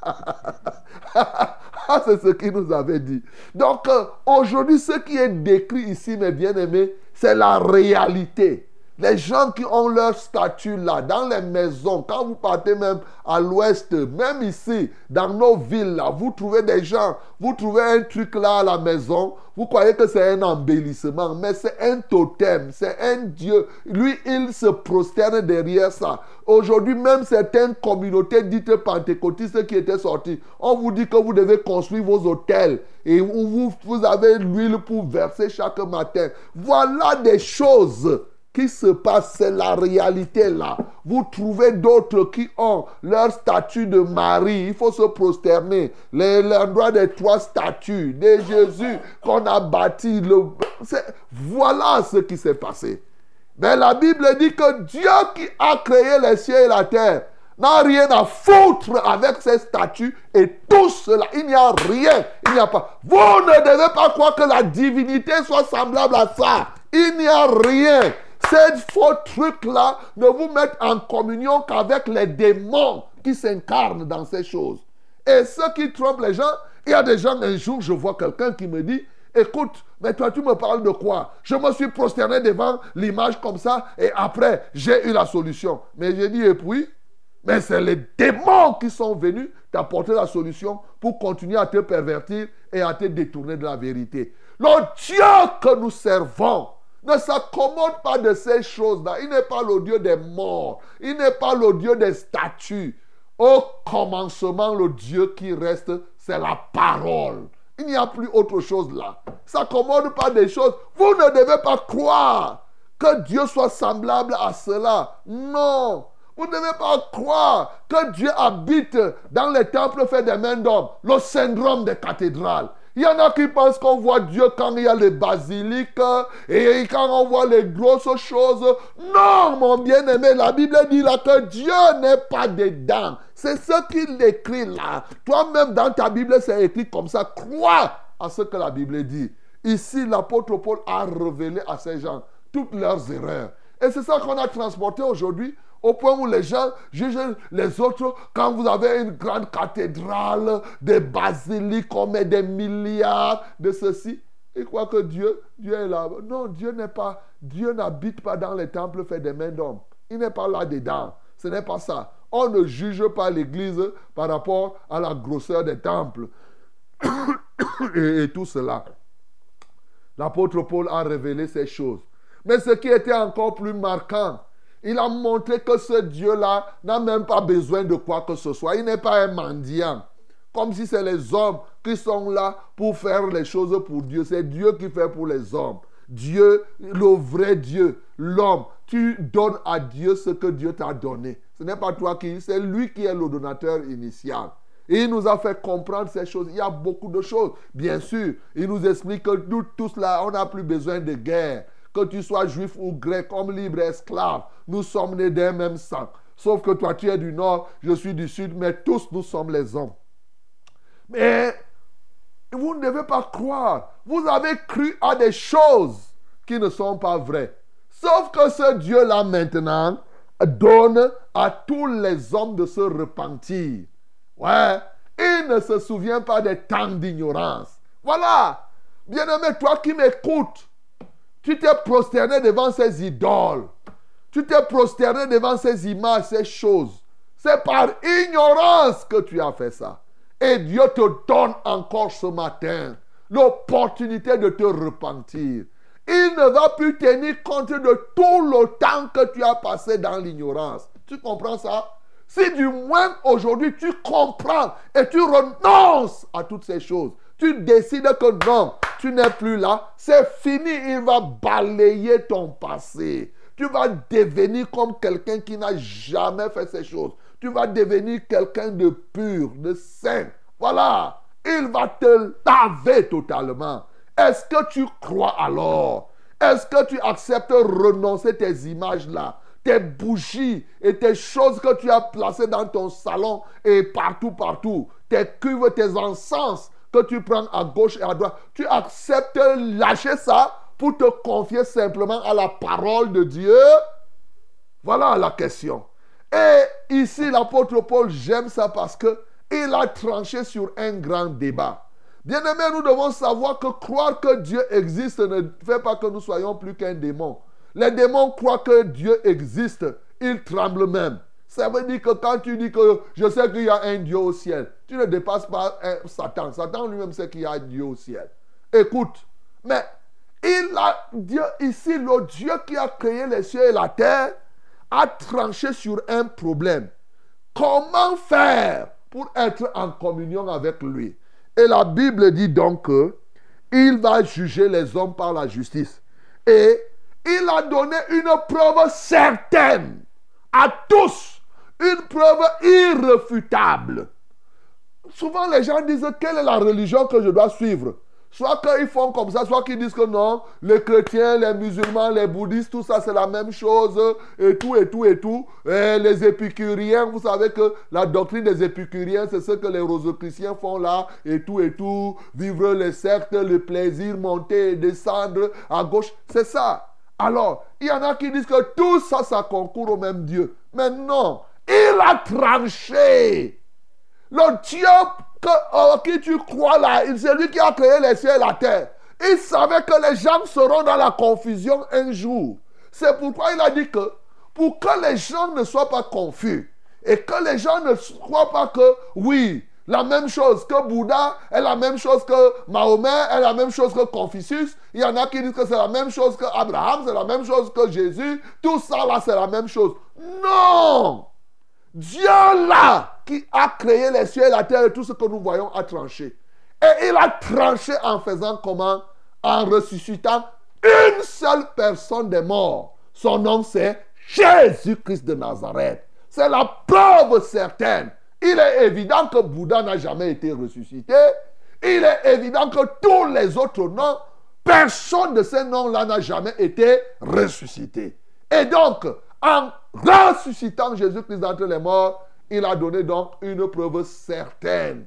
C'est ce qu'il nous avait dit. Donc euh, aujourd'hui, ce qui est décrit ici, mes bien-aimés, c'est la réalité. Les gens qui ont leur statut là, dans les maisons, quand vous partez même à l'ouest, même ici, dans nos villes là, vous trouvez des gens, vous trouvez un truc là à la maison, vous croyez que c'est un embellissement, mais c'est un totem, c'est un Dieu. Lui, il se prosterne derrière ça. Aujourd'hui, même certaines communautés dites pentecôtistes qui étaient sorties, on vous dit que vous devez construire vos hôtels et vous, vous avez l'huile pour verser chaque matin. Voilà des choses qui se passe, c'est la réalité là. Vous trouvez d'autres qui ont leur statut de Marie, il faut se prosterner. L'endroit des trois statues de Jésus qu'on a bâti. Voilà ce qui s'est passé. Mais la Bible dit que Dieu qui a créé les cieux et la terre n'a rien à foutre avec ces statues et tout cela. Il n'y a rien. Il n'y a pas. Vous ne devez pas croire que la divinité soit semblable à ça. Il n'y a rien. Ces faux trucs-là ne vous mettent en communion qu'avec les démons qui s'incarnent dans ces choses. Et ceux qui trompent les gens, il y a des gens, un jour, je vois quelqu'un qui me dit, écoute, mais toi, tu me parles de quoi? Je me suis prosterné devant l'image comme ça et après, j'ai eu la solution. Mais j'ai dit, et puis? Mais c'est les démons qui sont venus t'apporter la solution pour continuer à te pervertir et à te détourner de la vérité. Le Dieu que nous servons, ne s'accommode pas de ces choses-là. Il n'est pas le Dieu des morts. Il n'est pas le Dieu des statues. Au commencement, le Dieu qui reste, c'est la parole. Il n'y a plus autre chose là. S'accommode pas des choses. Vous ne devez pas croire que Dieu soit semblable à cela. Non. Vous ne devez pas croire que Dieu habite dans les temples faits des mains d'hommes. Le syndrome des cathédrales. Il y en a qui pensent qu'on voit Dieu quand il y a les basiliques et quand on voit les grosses choses. Non, mon bien-aimé, la Bible dit là que Dieu n'est pas dedans. C'est ce qu'il écrit là. Toi-même, dans ta Bible, c'est écrit comme ça. Crois à ce que la Bible dit. Ici, l'apôtre Paul a révélé à ces gens toutes leurs erreurs. Et c'est ça qu'on a transporté aujourd'hui au point où les gens jugent les autres quand vous avez une grande cathédrale, des basiliques, on met des milliards de ceci. Ils croient que Dieu, Dieu est là. Non, Dieu n'est pas, Dieu n'habite pas dans les temples faits des mains d'hommes. Il n'est pas là dedans. Ce n'est pas ça. On ne juge pas l'Église par rapport à la grosseur des temples et tout cela. L'apôtre Paul a révélé ces choses. Mais ce qui était encore plus marquant, il a montré que ce Dieu-là n'a même pas besoin de quoi que ce soit. Il n'est pas un mendiant. Comme si c'est les hommes qui sont là pour faire les choses pour Dieu. C'est Dieu qui fait pour les hommes. Dieu, le vrai Dieu, l'homme, tu donnes à Dieu ce que Dieu t'a donné. Ce n'est pas toi qui, c'est lui qui est le donateur initial. Et il nous a fait comprendre ces choses. Il y a beaucoup de choses. Bien sûr, il nous explique que nous tous là, on n'a plus besoin de guerre. Que tu sois juif ou grec, comme libre esclave, nous sommes nés d'un même sang. Sauf que toi, tu es du nord, je suis du sud, mais tous nous sommes les hommes. Mais vous ne devez pas croire. Vous avez cru à des choses qui ne sont pas vraies. Sauf que ce Dieu-là maintenant donne à tous les hommes de se repentir. Ouais, il ne se souvient pas des temps d'ignorance. Voilà. Bien-aimé, toi qui m'écoutes, tu t'es prosterné devant ces idoles. Tu t'es prosterné devant ces images, ces choses. C'est par ignorance que tu as fait ça. Et Dieu te donne encore ce matin l'opportunité de te repentir. Il ne va plus tenir compte de tout le temps que tu as passé dans l'ignorance. Tu comprends ça? Si du moins aujourd'hui tu comprends et tu renonces à toutes ces choses, tu décides que non, tu n'es plus là, c'est fini, il va balayer ton passé. Tu vas devenir comme quelqu'un qui n'a jamais fait ces choses. Tu vas devenir quelqu'un de pur, de saint. Voilà, il va te laver totalement. Est-ce que tu crois alors? Est-ce que tu acceptes renoncer tes images-là tes bougies et tes choses que tu as placées dans ton salon et partout, partout, tes cuves, tes encens, que tu prends à gauche et à droite, tu acceptes lâcher ça pour te confier simplement à la parole de Dieu Voilà la question. Et ici, l'apôtre Paul, j'aime ça parce que il a tranché sur un grand débat. Bien-aimés, nous devons savoir que croire que Dieu existe ne fait pas que nous soyons plus qu'un démon. Les démons croient que Dieu existe. Ils tremblent même. Ça veut dire que quand tu dis que je sais qu'il y a un Dieu au ciel, tu ne dépasses pas un Satan. Satan lui-même sait qu'il y a un Dieu au ciel. Écoute, mais il a Dieu ici, le Dieu qui a créé les cieux et la terre, a tranché sur un problème. Comment faire pour être en communion avec lui? Et la Bible dit donc que il va juger les hommes par la justice. Et il a donné une preuve certaine à tous une preuve irréfutable. Souvent, les gens disent quelle est la religion que je dois suivre? Soit qu'ils font comme ça, soit qu'ils disent que non, les chrétiens, les musulmans, les bouddhistes, tout ça c'est la même chose, et tout, et tout, et tout. Et les épicuriens, vous savez que la doctrine des épicuriens, c'est ce que les rosicruciens font là, et tout, et tout. Vivre les cercles, le plaisir, monter descendre à gauche, c'est ça. Alors, il y en a qui disent que tout ça, ça concourt au même Dieu. Mais non, il a tranché. Le Dieu en qui tu crois là, c'est lui qui a créé les cieux et la terre. Il savait que les gens seront dans la confusion un jour. C'est pourquoi il a dit que pour que les gens ne soient pas confus et que les gens ne croient pas que oui, la même chose que Bouddha est la même chose que Mahomet est la même chose que Confucius. Il y en a qui disent que c'est la même chose que Abraham, c'est la même chose que Jésus. Tout ça là, c'est la même chose. Non! Dieu là, qui a créé les cieux et la terre et tout ce que nous voyons, a tranché. Et il a tranché en faisant comment? En ressuscitant une seule personne des morts. Son nom c'est Jésus-Christ de Nazareth. c'est la preuve certaine. Il est évident que Bouddha n'a jamais été ressuscité. Il est évident que tous les autres noms, personne de ces noms-là n'a jamais été ressuscité. Et donc, en ressuscitant Jésus-Christ d'entre les morts, il a donné donc une preuve certaine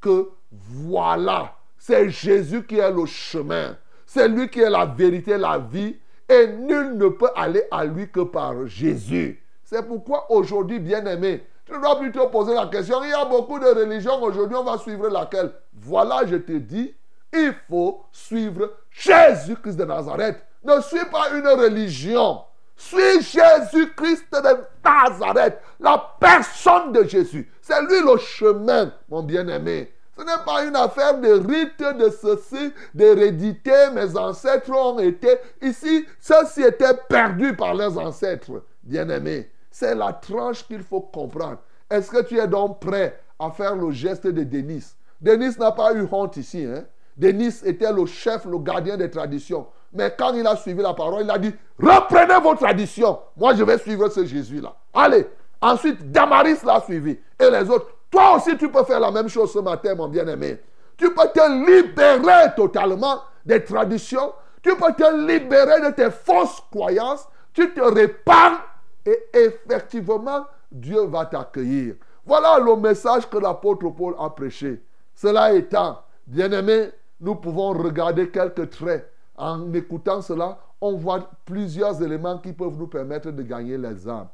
que voilà, c'est Jésus qui est le chemin. C'est lui qui est la vérité, la vie. Et nul ne peut aller à lui que par Jésus. C'est pourquoi aujourd'hui, bien-aimé, tu dois plutôt poser la question. Il y a beaucoup de religions aujourd'hui, on va suivre laquelle? Voilà, je te dis, il faut suivre Jésus-Christ de Nazareth. Ne suis pas une religion. Suis Jésus-Christ de Nazareth, la personne de Jésus. C'est lui le chemin, mon bien-aimé. Ce n'est pas une affaire de rite, de ceci, d'hérédité. Mes ancêtres ont été ici. Ceux-ci étaient perdus par leurs ancêtres, bien-aimés. C'est la tranche qu'il faut comprendre. Est-ce que tu es donc prêt à faire le geste de Denis Denis n'a pas eu honte ici. Hein? Denis était le chef, le gardien des traditions. Mais quand il a suivi la parole, il a dit, reprenez vos traditions. Moi, je vais suivre ce Jésus-là. Allez. Ensuite, Damaris l'a suivi. Et les autres. Toi aussi, tu peux faire la même chose ce matin, mon bien-aimé. Tu peux te libérer totalement des traditions. Tu peux te libérer de tes fausses croyances. Tu te répands et effectivement, Dieu va t'accueillir. Voilà le message que l'apôtre Paul a prêché. Cela étant, bien-aimé, nous pouvons regarder quelques traits. En écoutant cela, on voit plusieurs éléments qui peuvent nous permettre de gagner les âmes.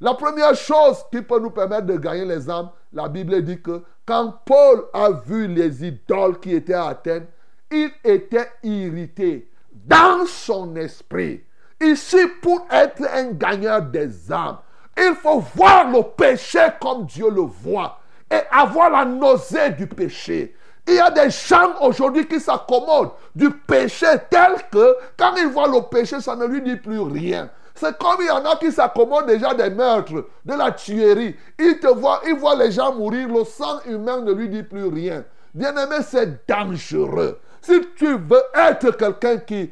La première chose qui peut nous permettre de gagner les âmes, la Bible dit que quand Paul a vu les idoles qui étaient à Athènes, il était irrité dans son esprit. Ici, pour être un gagneur des âmes, il faut voir le péché comme Dieu le voit et avoir la nausée du péché. Il y a des gens aujourd'hui qui s'accommodent du péché tel que quand ils voient le péché, ça ne lui dit plus rien. C'est comme il y en a qui s'accommodent déjà des meurtres, de la tuerie. Ils te voient, ils voient les gens mourir, le sang humain ne lui dit plus rien. Bien-aimé, c'est dangereux. Si tu veux être quelqu'un qui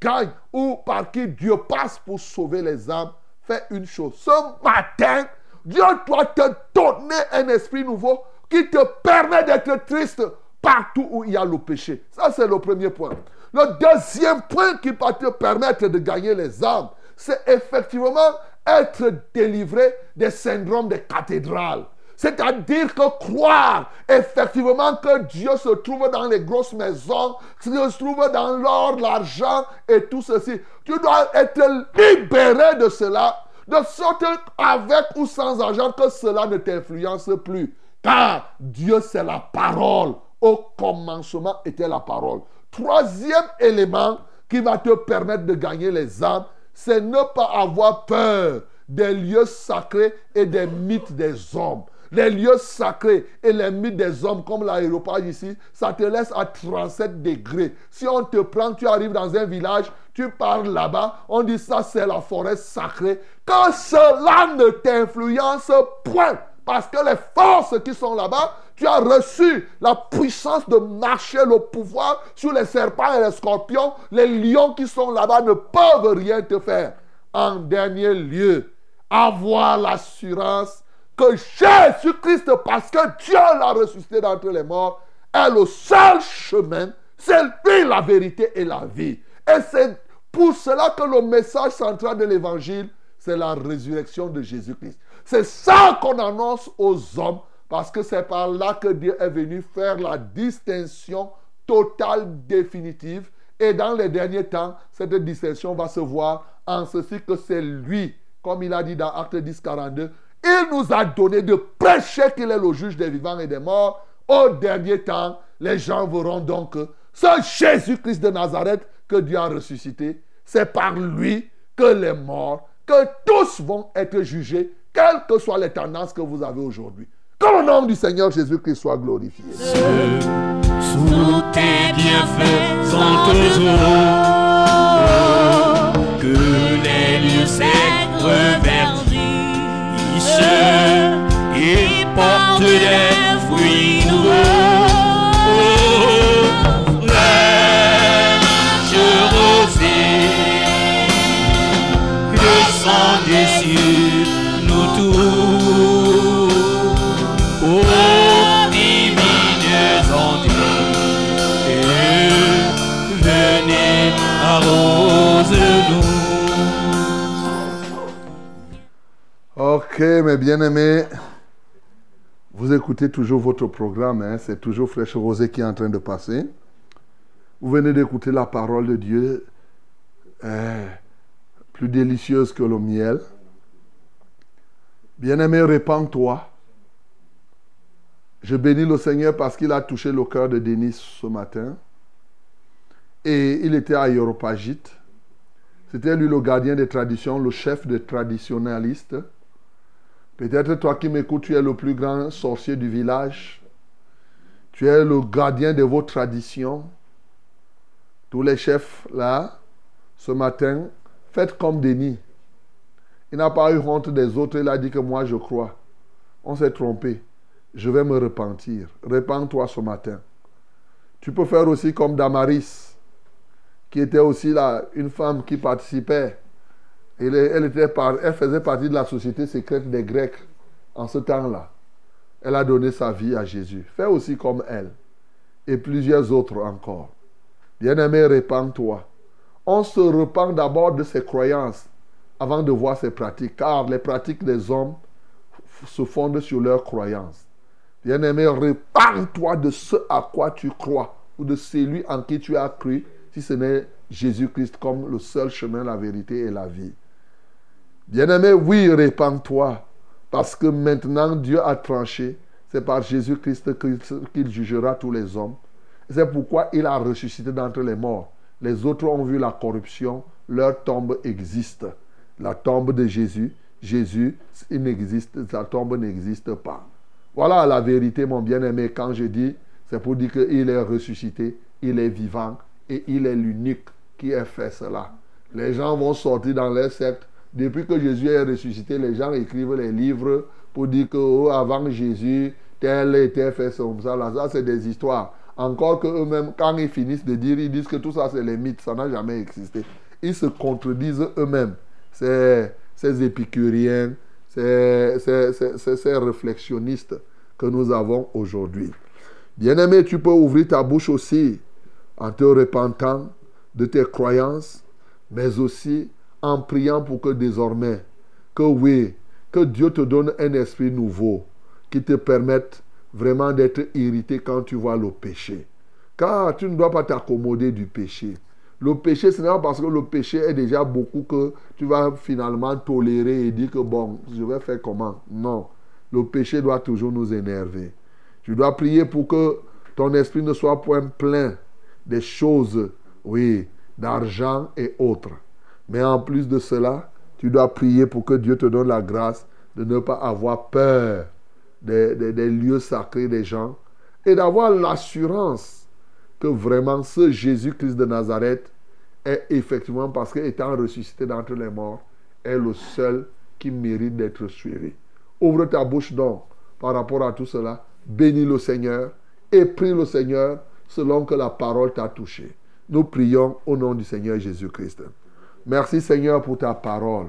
gagne ou par qui Dieu passe pour sauver les âmes, fais une chose. Ce matin, Dieu doit te donner un esprit nouveau qui te permet d'être triste partout où il y a le péché. Ça, c'est le premier point. Le deuxième point qui va te permettre de gagner les âmes, c'est effectivement être délivré des syndromes des cathédrales. C'est-à-dire que croire effectivement que Dieu se trouve dans les grosses maisons, se trouve dans l'or, l'argent et tout ceci. Tu dois être libéré de cela, de sorte avec ou sans argent que cela ne t'influence plus. Car Dieu, c'est la parole. Au commencement était la parole. Troisième élément qui va te permettre de gagner les âmes, c'est ne pas avoir peur des lieux sacrés et des mythes des hommes. Les lieux sacrés et les mythes des hommes, comme l'aéroport ici, ça te laisse à 37 degrés. Si on te prend, tu arrives dans un village, tu parles là-bas, on dit ça c'est la forêt sacrée. Que cela ne t'influence point. Parce que les forces qui sont là-bas, tu as reçu la puissance de marcher le pouvoir sur les serpents et les scorpions. Les lions qui sont là-bas ne peuvent rien te faire. En dernier lieu, avoir l'assurance que Jésus-Christ, parce que Dieu l'a ressuscité d'entre les morts, est le seul chemin, c'est lui la vérité et la vie. Et c'est pour cela que le message central de l'évangile, c'est la résurrection de Jésus-Christ. C'est ça qu'on annonce aux hommes, parce que c'est par là que Dieu est venu faire la distinction totale, définitive. Et dans les derniers temps, cette distinction va se voir en ceci que c'est lui, comme il a dit dans Acte 10, 42, il nous a donné de prêcher qu'il est le juge des vivants et des morts. Au dernier temps, les gens verront donc ce Jésus-Christ de Nazareth que Dieu a ressuscité, c'est par lui que les morts, que tous vont être jugés, quelles que soient les tendances que vous avez aujourd'hui. Que le nom du Seigneur Jésus-Christ soit glorifié. Mes bien-aimés, vous écoutez toujours votre programme, hein, c'est toujours Fraîche Rosée qui est en train de passer. Vous venez d'écouter la parole de Dieu, euh, plus délicieuse que le miel. Bien-aimé, répands-toi. Je bénis le Seigneur parce qu'il a touché le cœur de Denis ce matin. Et il était à Europagite. C'était lui le gardien des traditions, le chef des traditionnalistes. Peut-être toi qui m'écoutes, tu es le plus grand sorcier du village. Tu es le gardien de vos traditions. Tous les chefs là, ce matin, faites comme Denis. Il n'a pas eu honte des autres, il a dit que moi je crois. On s'est trompé. Je vais me repentir. Repends-toi ce matin. Tu peux faire aussi comme Damaris, qui était aussi là, une femme qui participait. Elle, faisait partie de la société secrète des Grecs en ce temps-là. Elle a donné sa vie à Jésus. Fais aussi comme elle. Et plusieurs autres encore. Bien-aimé, répands-toi. On se repent d'abord de ses croyances avant de voir ses pratiques, car les pratiques des hommes se fondent sur leurs croyances. Bien-aimé, répands-toi de ce à quoi tu crois, ou de celui en qui tu as cru, si ce n'est Jésus-Christ comme le seul chemin, la vérité et la vie. Bien-aimé, oui, répands-toi, parce que maintenant Dieu a tranché. C'est par Jésus-Christ qu'il jugera tous les hommes. C'est pourquoi il a ressuscité d'entre les morts. Les autres ont vu la corruption, leur tombe existe. La tombe de Jésus, Jésus, il n'existe, sa tombe n'existe pas. Voilà la vérité, mon bien-aimé. Quand je dis, c'est pour dire qu'il est ressuscité, il est vivant et il est l'unique qui ait fait cela. Les gens vont sortir dans les sectes. Depuis que Jésus est ressuscité, les gens écrivent les livres pour dire que oh, avant Jésus, tel était fait comme ça. Là, ça, c'est des histoires. Encore que eux-mêmes, quand ils finissent de dire, ils disent que tout ça, c'est les mythes. Ça n'a jamais existé. Ils se contredisent eux-mêmes. C'est ces épicuriens, ces, ces, réflexionnistes que nous avons aujourd'hui. Bien-aimé, tu peux ouvrir ta bouche aussi en te repentant de tes croyances, mais aussi en priant pour que désormais, que oui, que Dieu te donne un esprit nouveau qui te permette vraiment d'être irrité quand tu vois le péché. Car tu ne dois pas t'accommoder du péché. Le péché, ce n'est pas parce que le péché est déjà beaucoup que tu vas finalement tolérer et dire que bon, je vais faire comment? Non. Le péché doit toujours nous énerver. Tu dois prier pour que ton esprit ne soit point plein des choses, oui, d'argent et autres. Mais en plus de cela, tu dois prier pour que Dieu te donne la grâce de ne pas avoir peur des, lieux sacrés des gens et d'avoir l'assurance que vraiment ce Jésus-Christ de Nazareth est effectivement, parce qu'étant ressuscité d'entre les morts, est le seul qui mérite d'être suivi. Ouvre ta bouche donc par rapport à tout cela. Bénis le Seigneur et prie le Seigneur selon que la parole t'a touché. Nous prions au nom du Seigneur Jésus-Christ. Merci Seigneur pour ta parole.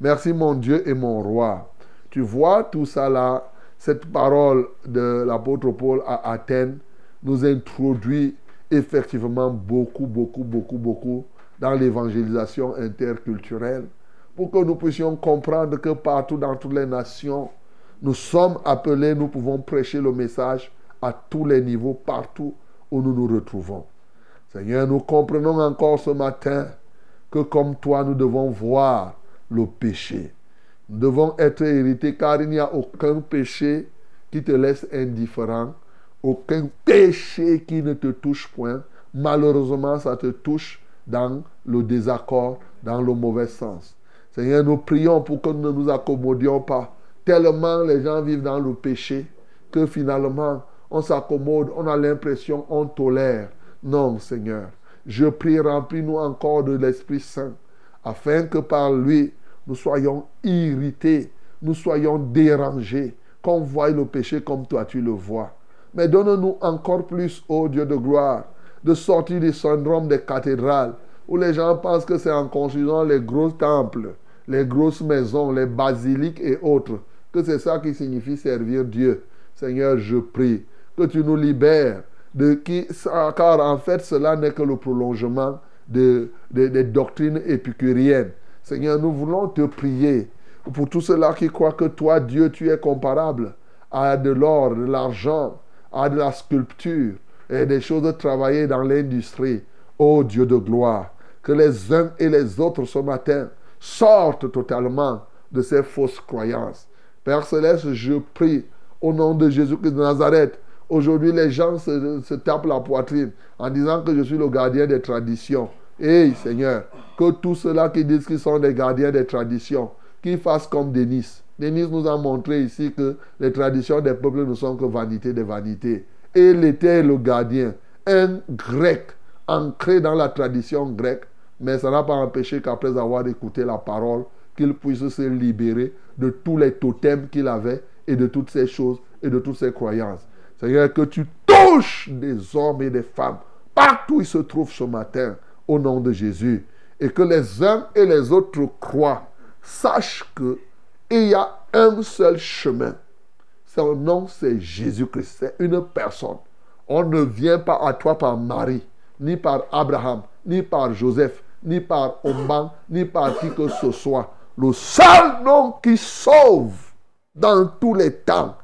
Merci mon Dieu et mon roi. Tu vois tout ça là, cette parole de l'apôtre Paul à Athènes nous introduit effectivement beaucoup, beaucoup, beaucoup, beaucoup dans l'évangélisation interculturelle pour que nous puissions comprendre que partout dans toutes les nations, nous sommes appelés, nous pouvons prêcher le message à tous les niveaux, partout où nous nous retrouvons. Seigneur, nous comprenons encore ce matin que comme toi, nous devons voir le péché. Nous devons être hérités car il n'y a aucun péché qui te laisse indifférent, aucun péché qui ne te touche point. Malheureusement, ça te touche dans le désaccord, dans le mauvais sens. Seigneur, nous prions pour que nous ne nous accommodions pas. Tellement les gens vivent dans le péché que finalement, on s'accommode, on a l'impression, on tolère. Non, Seigneur. Je prie, remplis-nous encore de l'Esprit Saint, afin que par lui, nous soyons irrités, nous soyons dérangés, qu'on voie le péché comme toi tu le vois. Mais donne-nous encore plus, ô Dieu de gloire, de sortir du syndrome des cathédrales, où les gens pensent que c'est en construisant les gros temples, les grosses maisons, les basiliques et autres, que c'est ça qui signifie servir Dieu. Seigneur, je prie que tu nous libères car en fait cela n'est que le prolongement de, de- des doctrines épicuriennes. Seigneur, nous voulons te prier pour tous ceux-là qui croient que toi, Dieu, tu es comparable à de l'or, de l'argent, à de la sculpture et des choses travaillées dans l'industrie. Ô Dieu de gloire, que les uns et les autres ce matin sortent totalement de ces fausses croyances. Père Céleste, je prie au nom de Jésus-Christ de Nazareth. Aujourd'hui, les gens se, tapent la poitrine en disant que je suis le gardien des traditions. Hey Seigneur, que tous ceux-là qui disent qu'ils sont des gardiens des traditions, qu'ils fassent comme Denis. Denis nous a montré ici que les traditions des peuples ne sont que vanité des vanités. Et il était le gardien, un grec ancré dans la tradition grecque, mais ça n'a pas empêché qu'après avoir écouté la parole, qu'il puisse se libérer de tous les totems qu'il avait et de toutes ces choses et de toutes ces croyances. Seigneur, que tu touches des hommes et des femmes partout où ils se trouvent ce matin, au nom de Jésus. Et que les uns et les autres croient, sachent que il y a un seul chemin. Son nom, c'est Jésus-Christ. C'est une personne. On ne vient pas à toi par Marie, ni par Abraham, ni par Joseph, ni par Oman, ni par qui que ce soit. Le seul nom qui sauve dans tous les temps,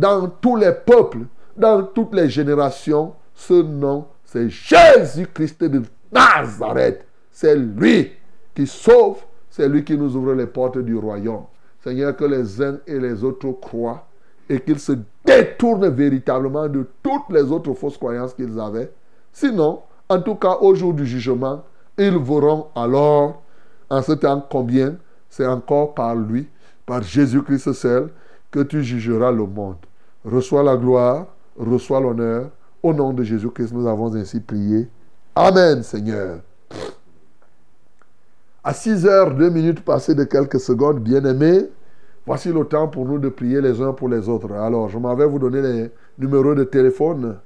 dans tous les peuples, dans toutes les générations, ce nom, c'est Jésus-Christ de Nazareth. C'est lui qui sauve, c'est lui qui nous ouvre les portes du royaume. Seigneur, que les uns et les autres croient et qu'ils se détournent véritablement de toutes les autres fausses croyances qu'ils avaient. Sinon, en tout cas, au jour du jugement, ils verront alors, en ce temps combien, c'est encore par lui, par Jésus-Christ seul, que tu jugeras le monde. Reçois la gloire, reçois l'honneur. Au nom de Jésus-Christ, nous avons ainsi prié. Amen, Seigneur. À 6 heures, 2 minutes passées de quelques secondes, bien-aimés, voici le temps pour nous de prier les uns pour les autres. Alors, je m'en vais vous donner les numéros de téléphone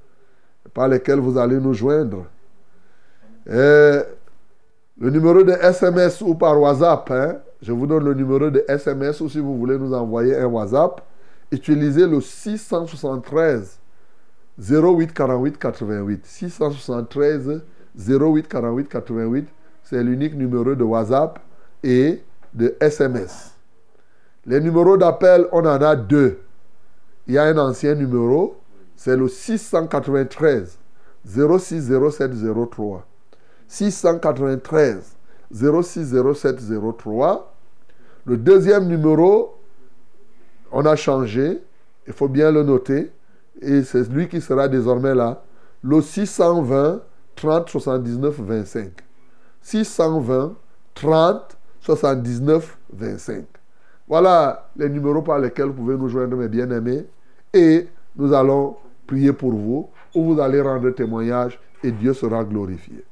par lesquels vous allez nous joindre. Et le numéro de SMS ou par WhatsApp, hein, je vous donne le numéro de SMS ou si vous voulez nous envoyer un WhatsApp, utilisez le 673 08 48 88. 673 08 48 88, c'est l'unique numéro de WhatsApp et de SMS. Les numéros d'appel, on en a deux. Il y a un ancien numéro, c'est le 693 06 07 03. 693 06 07 03. Le deuxième numéro, on a changé, il faut bien le noter, et c'est lui qui sera désormais là, le 620 30 79 25. 620 30 79 25. Voilà les numéros par lesquels vous pouvez nous joindre, mes bien-aimés, et nous allons prier pour vous, ou vous allez rendre témoignage, et Dieu sera glorifié.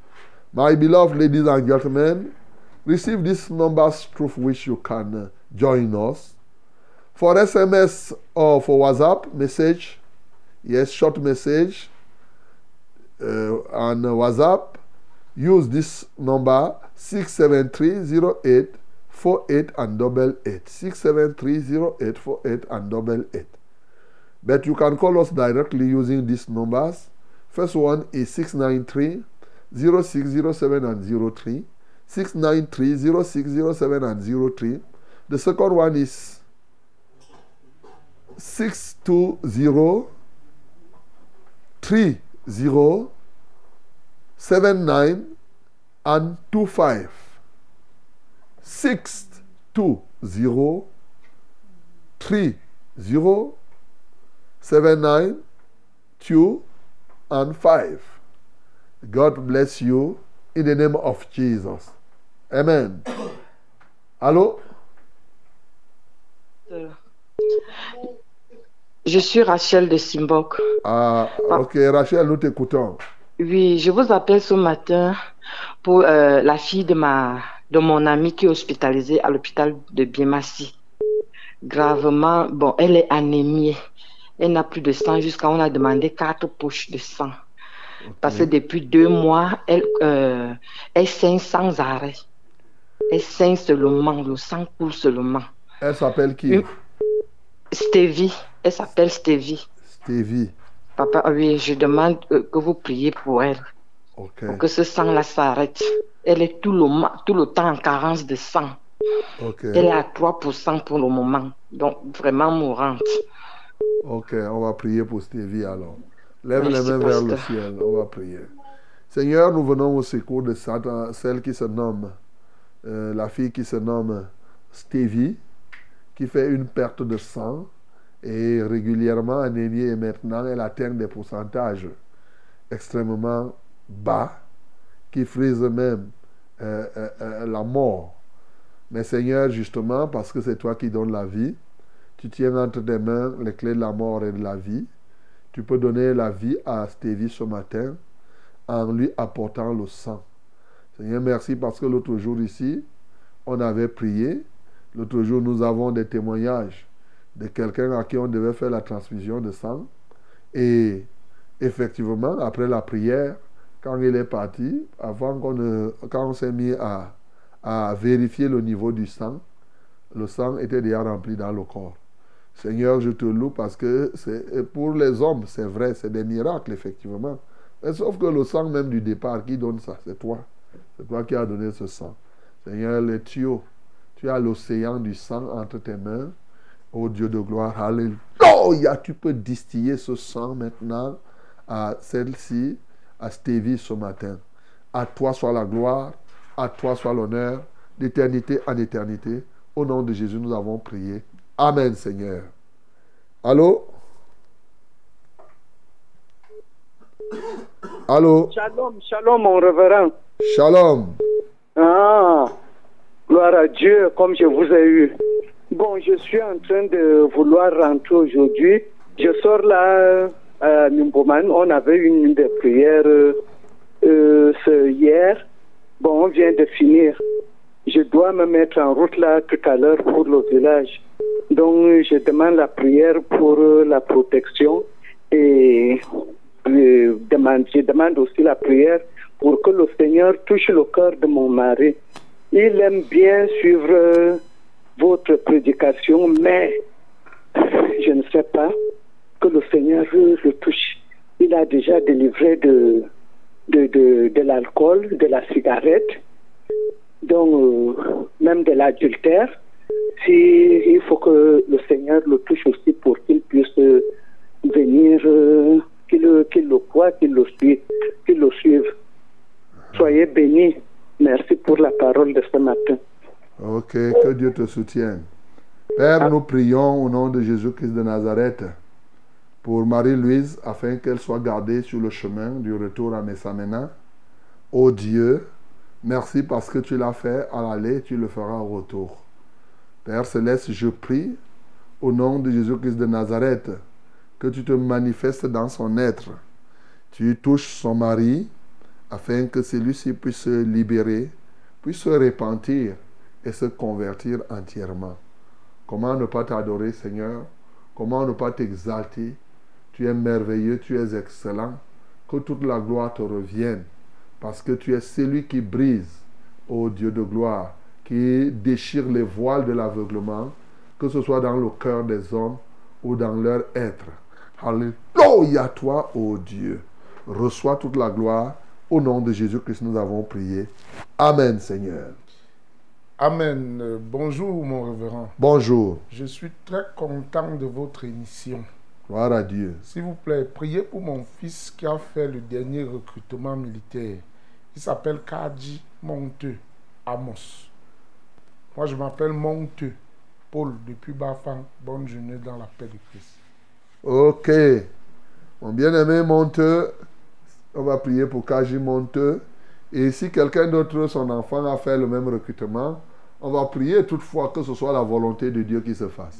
My beloved ladies and gentlemen, receive these numbers through which you can join us. For SMS or for WhatsApp message, yes, short message uh, on WhatsApp, use this number 67308 48 and double 8. 67308 48 and double 8. But you can call us directly using these numbers. First one is 693 0607 and 03. 693 0607 and 03. The second one is 620 30 79 and 25. 620 30 79 2 and 5. God bless you in the name of Jesus. Amen. Allô? Je suis Rachel de Simbok. Ah, ok, Rachel, nous t'écoutons. Oui, je vous appelle ce matin pour euh, la fille de, ma, de mon amie qui est hospitalisée à l'hôpital de Biemassi. Gravement, bon, elle est anémiée. Elle n'a plus de sang jusqu'à on a demandé quatre poches de sang. Parce que depuis deux mois, elle, euh, elle saigne sans arrêt. Elle saigne seulement, le sang coule seulement. Elle s'appelle qui? Une- Stevie, elle s'appelle Stevie. Stevie. Papa, oui, je demande euh, que vous priez pour elle. Ok. pour que ce sang-là s'arrête. Elle est tout le, tout le temps en carence de sang. Ok. Elle est à 3% pour le moment. Donc, vraiment mourante. Ok, on va prier pour Stevie alors. Lève Merci, les mains vers le ciel, on va prier. Seigneur, nous venons au secours de Satan, celle qui se nomme, euh, la fille qui se nomme Stevie, qui fait une perte de sang et régulièrement anémie et maintenant elle atteint des pourcentages extrêmement bas qui frisent même euh, euh, euh, la mort. Mais Seigneur, justement, parce que c'est toi qui donnes la vie, tu tiens entre tes mains les clés de la mort et de la vie. Tu peux donner la vie à Stevie ce matin en lui apportant le sang. Seigneur, merci parce que l'autre jour ici, on avait prié. L'autre jour, nous avons des témoignages de quelqu'un à qui on devait faire la transfusion de sang. Et effectivement, après la prière, quand il est parti, avant qu'on quand on s'est mis à, à vérifier le niveau du sang, le sang était déjà rempli dans le corps. Seigneur, je te loue parce que pour les hommes, c'est vrai, c'est des miracles, effectivement. Mais sauf que le sang même du départ, qui donne ça C'est toi. C'est toi qui as donné ce sang. Seigneur, les tuyaux, tu as l'océan du sang entre tes mains. Ô Dieu de gloire, Alléluia. Tu peux distiller ce sang maintenant à celle-ci, à Stevie ce matin. À toi soit la gloire, à toi soit l'honneur, d'éternité en éternité. Au nom de Jésus, nous avons prié. Amen, Seigneur. Allô? Allô? Shalom, shalom, mon révérend. Shalom. Ah, gloire à Dieu, comme je vous ai eu. Bon, je suis en train de vouloir rentrer aujourd'hui. Je sors là à Nimboman. On avait une des prières euh, euh, hier. Bon, on vient de finir. Je dois me mettre en route là tout à l'heure pour le village. Donc, je demande la prière pour euh, la protection et demande, je demande aussi la prière pour que le Seigneur touche le cœur de mon mari. Il aime bien suivre votre prédication, mais je ne sais pas que le Seigneur le touche. Il a déjà délivré de, l'alcool, de la cigarette, euh, même de l'adultère. Si, il faut que le Seigneur le touche aussi pour qu'il puisse venir, euh, qu'il le- qu'il le croit, qu'il le suive, qu'il le suive. Soyez bénis. Merci pour la parole de ce matin. Ok, que Dieu te soutienne. Père, nous prions au nom de Jésus-Christ de Nazareth pour Marie-Louise afin qu'elle soit gardée sur le chemin du retour à Messamena. Ô Dieu, merci parce que tu l'as fait à l'aller, tu le feras au retour. Père céleste, je prie au nom de Jésus-Christ de Nazareth que tu te manifestes dans son être. Tu touches son mari afin que celui-ci puisse se libérer, puisse se repentir et se convertir entièrement. Comment ne pas t'adorer, Seigneur? Comment ne pas t'exalter? Tu es merveilleux, tu es excellent. Que toute la gloire te revienne, parce que tu es celui qui brise, ô Dieu de gloire, qui déchire les voiles de l'aveuglement, que ce soit dans le cœur des hommes ou dans leur être. Alléluia, toi, ô Dieu. Reçois toute la gloire. Au nom de Jésus-Christ, nous avons prié. Amen, Seigneur. Amen. Euh, Bonjour, mon révérend. Bonjour. Je suis très content de votre émission. Gloire à Dieu. S'il vous plaît, priez pour mon fils qui a fait le dernier recrutement militaire. Il s'appelle Kadi Monteux Amos. Moi, je m'appelle Monteux Paul depuis Bafang. Bonne journée dans la paix de Christ. Ok. Mon bien-aimé Monteux, on va prier pour Kaji Monteux. Et si quelqu'un d'autre, son enfant, a fait le même recrutement, on va prier toutefois que ce soit la volonté de Dieu qui se fasse.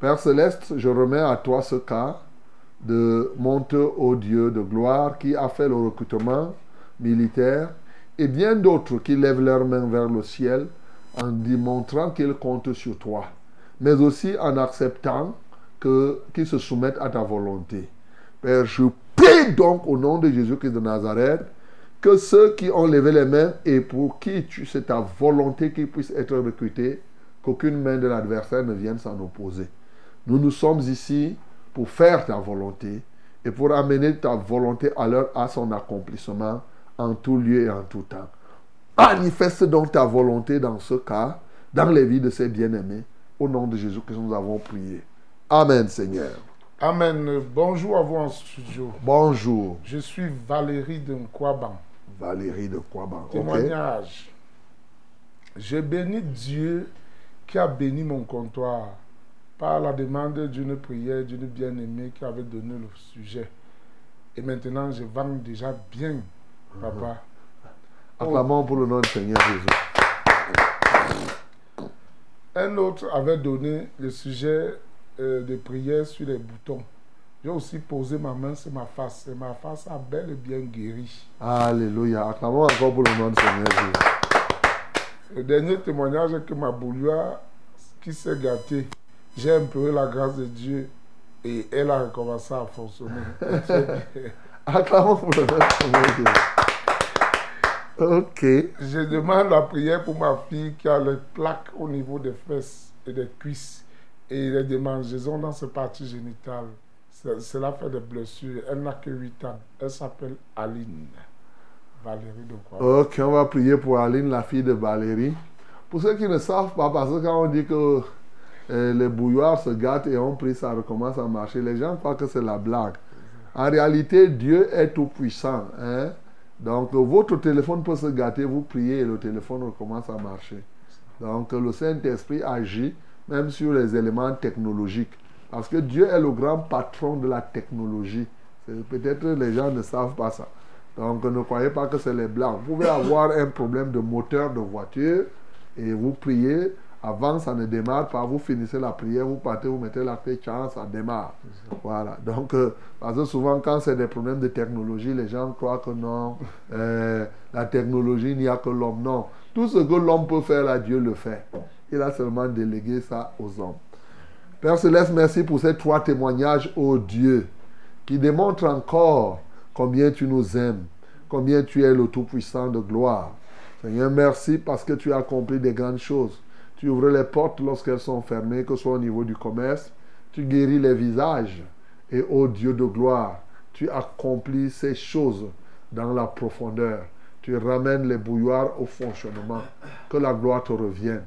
Père céleste, je remets à toi ce cas de Monteux au Dieu de gloire qui a fait le recrutement militaire et bien d'autres qui lèvent leurs mains vers le ciel en démontrant qu'ils comptent sur toi, mais aussi en acceptant qu'ils se soumettent à ta volonté. Père, je prie donc au nom de Jésus-Christ de Nazareth que ceux qui ont levé les mains et pour qui c'est ta volonté qu'ils puissent être recrutés, qu'aucune main de l'adversaire ne vienne s'en opposer. Nous nous sommes ici pour faire ta volonté et pour amener ta volonté à, à son accomplissement en tout lieu et en tout temps. Manifeste donc ta volonté dans ce cas, dans les vies de ces bien-aimés. Au nom de Jésus que nous avons prié. Amen, Seigneur. Amen. Bonjour à vous en studio. Bonjour, Je suis Valérie de Nkwaban. Valérie de. Ok. Témoignage. J'ai béni Dieu qui a béni mon comptoir par la demande d'une prière d'une bien-aimée qui avait donné le sujet. Et maintenant, je vends déjà bien, papa. Acclamons pour le nom du Seigneur Jésus. Un autre avait donné le sujet euh, de prière sur les boutons. J'ai aussi posé ma main sur ma face et ma face a bel et bien guéri. Alléluia. Acclamons encore pour le nom du Seigneur Jésus. Le dernier témoignage est que ma bouilloire qui s'est gâtée, j'ai imploré la grâce de Dieu et elle a recommencé à fonctionner. Acclamons pour le nom du Seigneur Jésus. Ok. Je demande la prière pour ma fille qui a les plaques au niveau des fesses et des cuisses et les démangeaisons dans ses parties génitales. Ce- Cela fait des blessures. Elle n'a que 8 ans. Elle s'appelle Aline. Valérie de quoi? Ok, on va prier pour Aline, la fille de Valérie. Pour ceux qui ne savent pas, parce que quand on dit que euh, les bouilloires se gâtent et on prie, ça recommence à marcher, les gens croient que c'est la blague. En réalité, Dieu est tout puissant. Hein? Donc, votre téléphone peut se gâter, vous priez et le téléphone recommence à marcher. Donc, le Saint-Esprit agit même sur les éléments technologiques. Parce que Dieu est le grand patron de la technologie. Peut-être les gens ne savent pas ça. Donc ne croyez pas que c'est les blancs. Vous pouvez avoir un problème de moteur de voiture et vous priez. Avant, ça ne démarre pas. Vous finissez la prière, vous partez, vous mettez la clé, tchan, ça démarre. Voilà. Donc, euh, parce que souvent, quand c'est des problèmes de technologie, les gens croient que non, euh, la technologie, il n'y a que l'homme. Non. Tout ce que l'homme peut faire, là, Dieu le fait. Il a seulement délégué ça aux hommes. Père Céleste, merci pour ces trois témoignages, ô Dieu, qui démontrent encore combien tu nous aimes, combien tu es le Tout-Puissant de gloire. Seigneur, merci parce que tu as accompli des grandes choses. Tu ouvres les portes lorsqu'elles sont fermées, que ce soit au niveau du commerce. Tu guéris les visages. Et ô Dieu de gloire, tu accomplis ces choses dans la profondeur. Tu ramènes les bouilloires au fonctionnement. Que la gloire te revienne.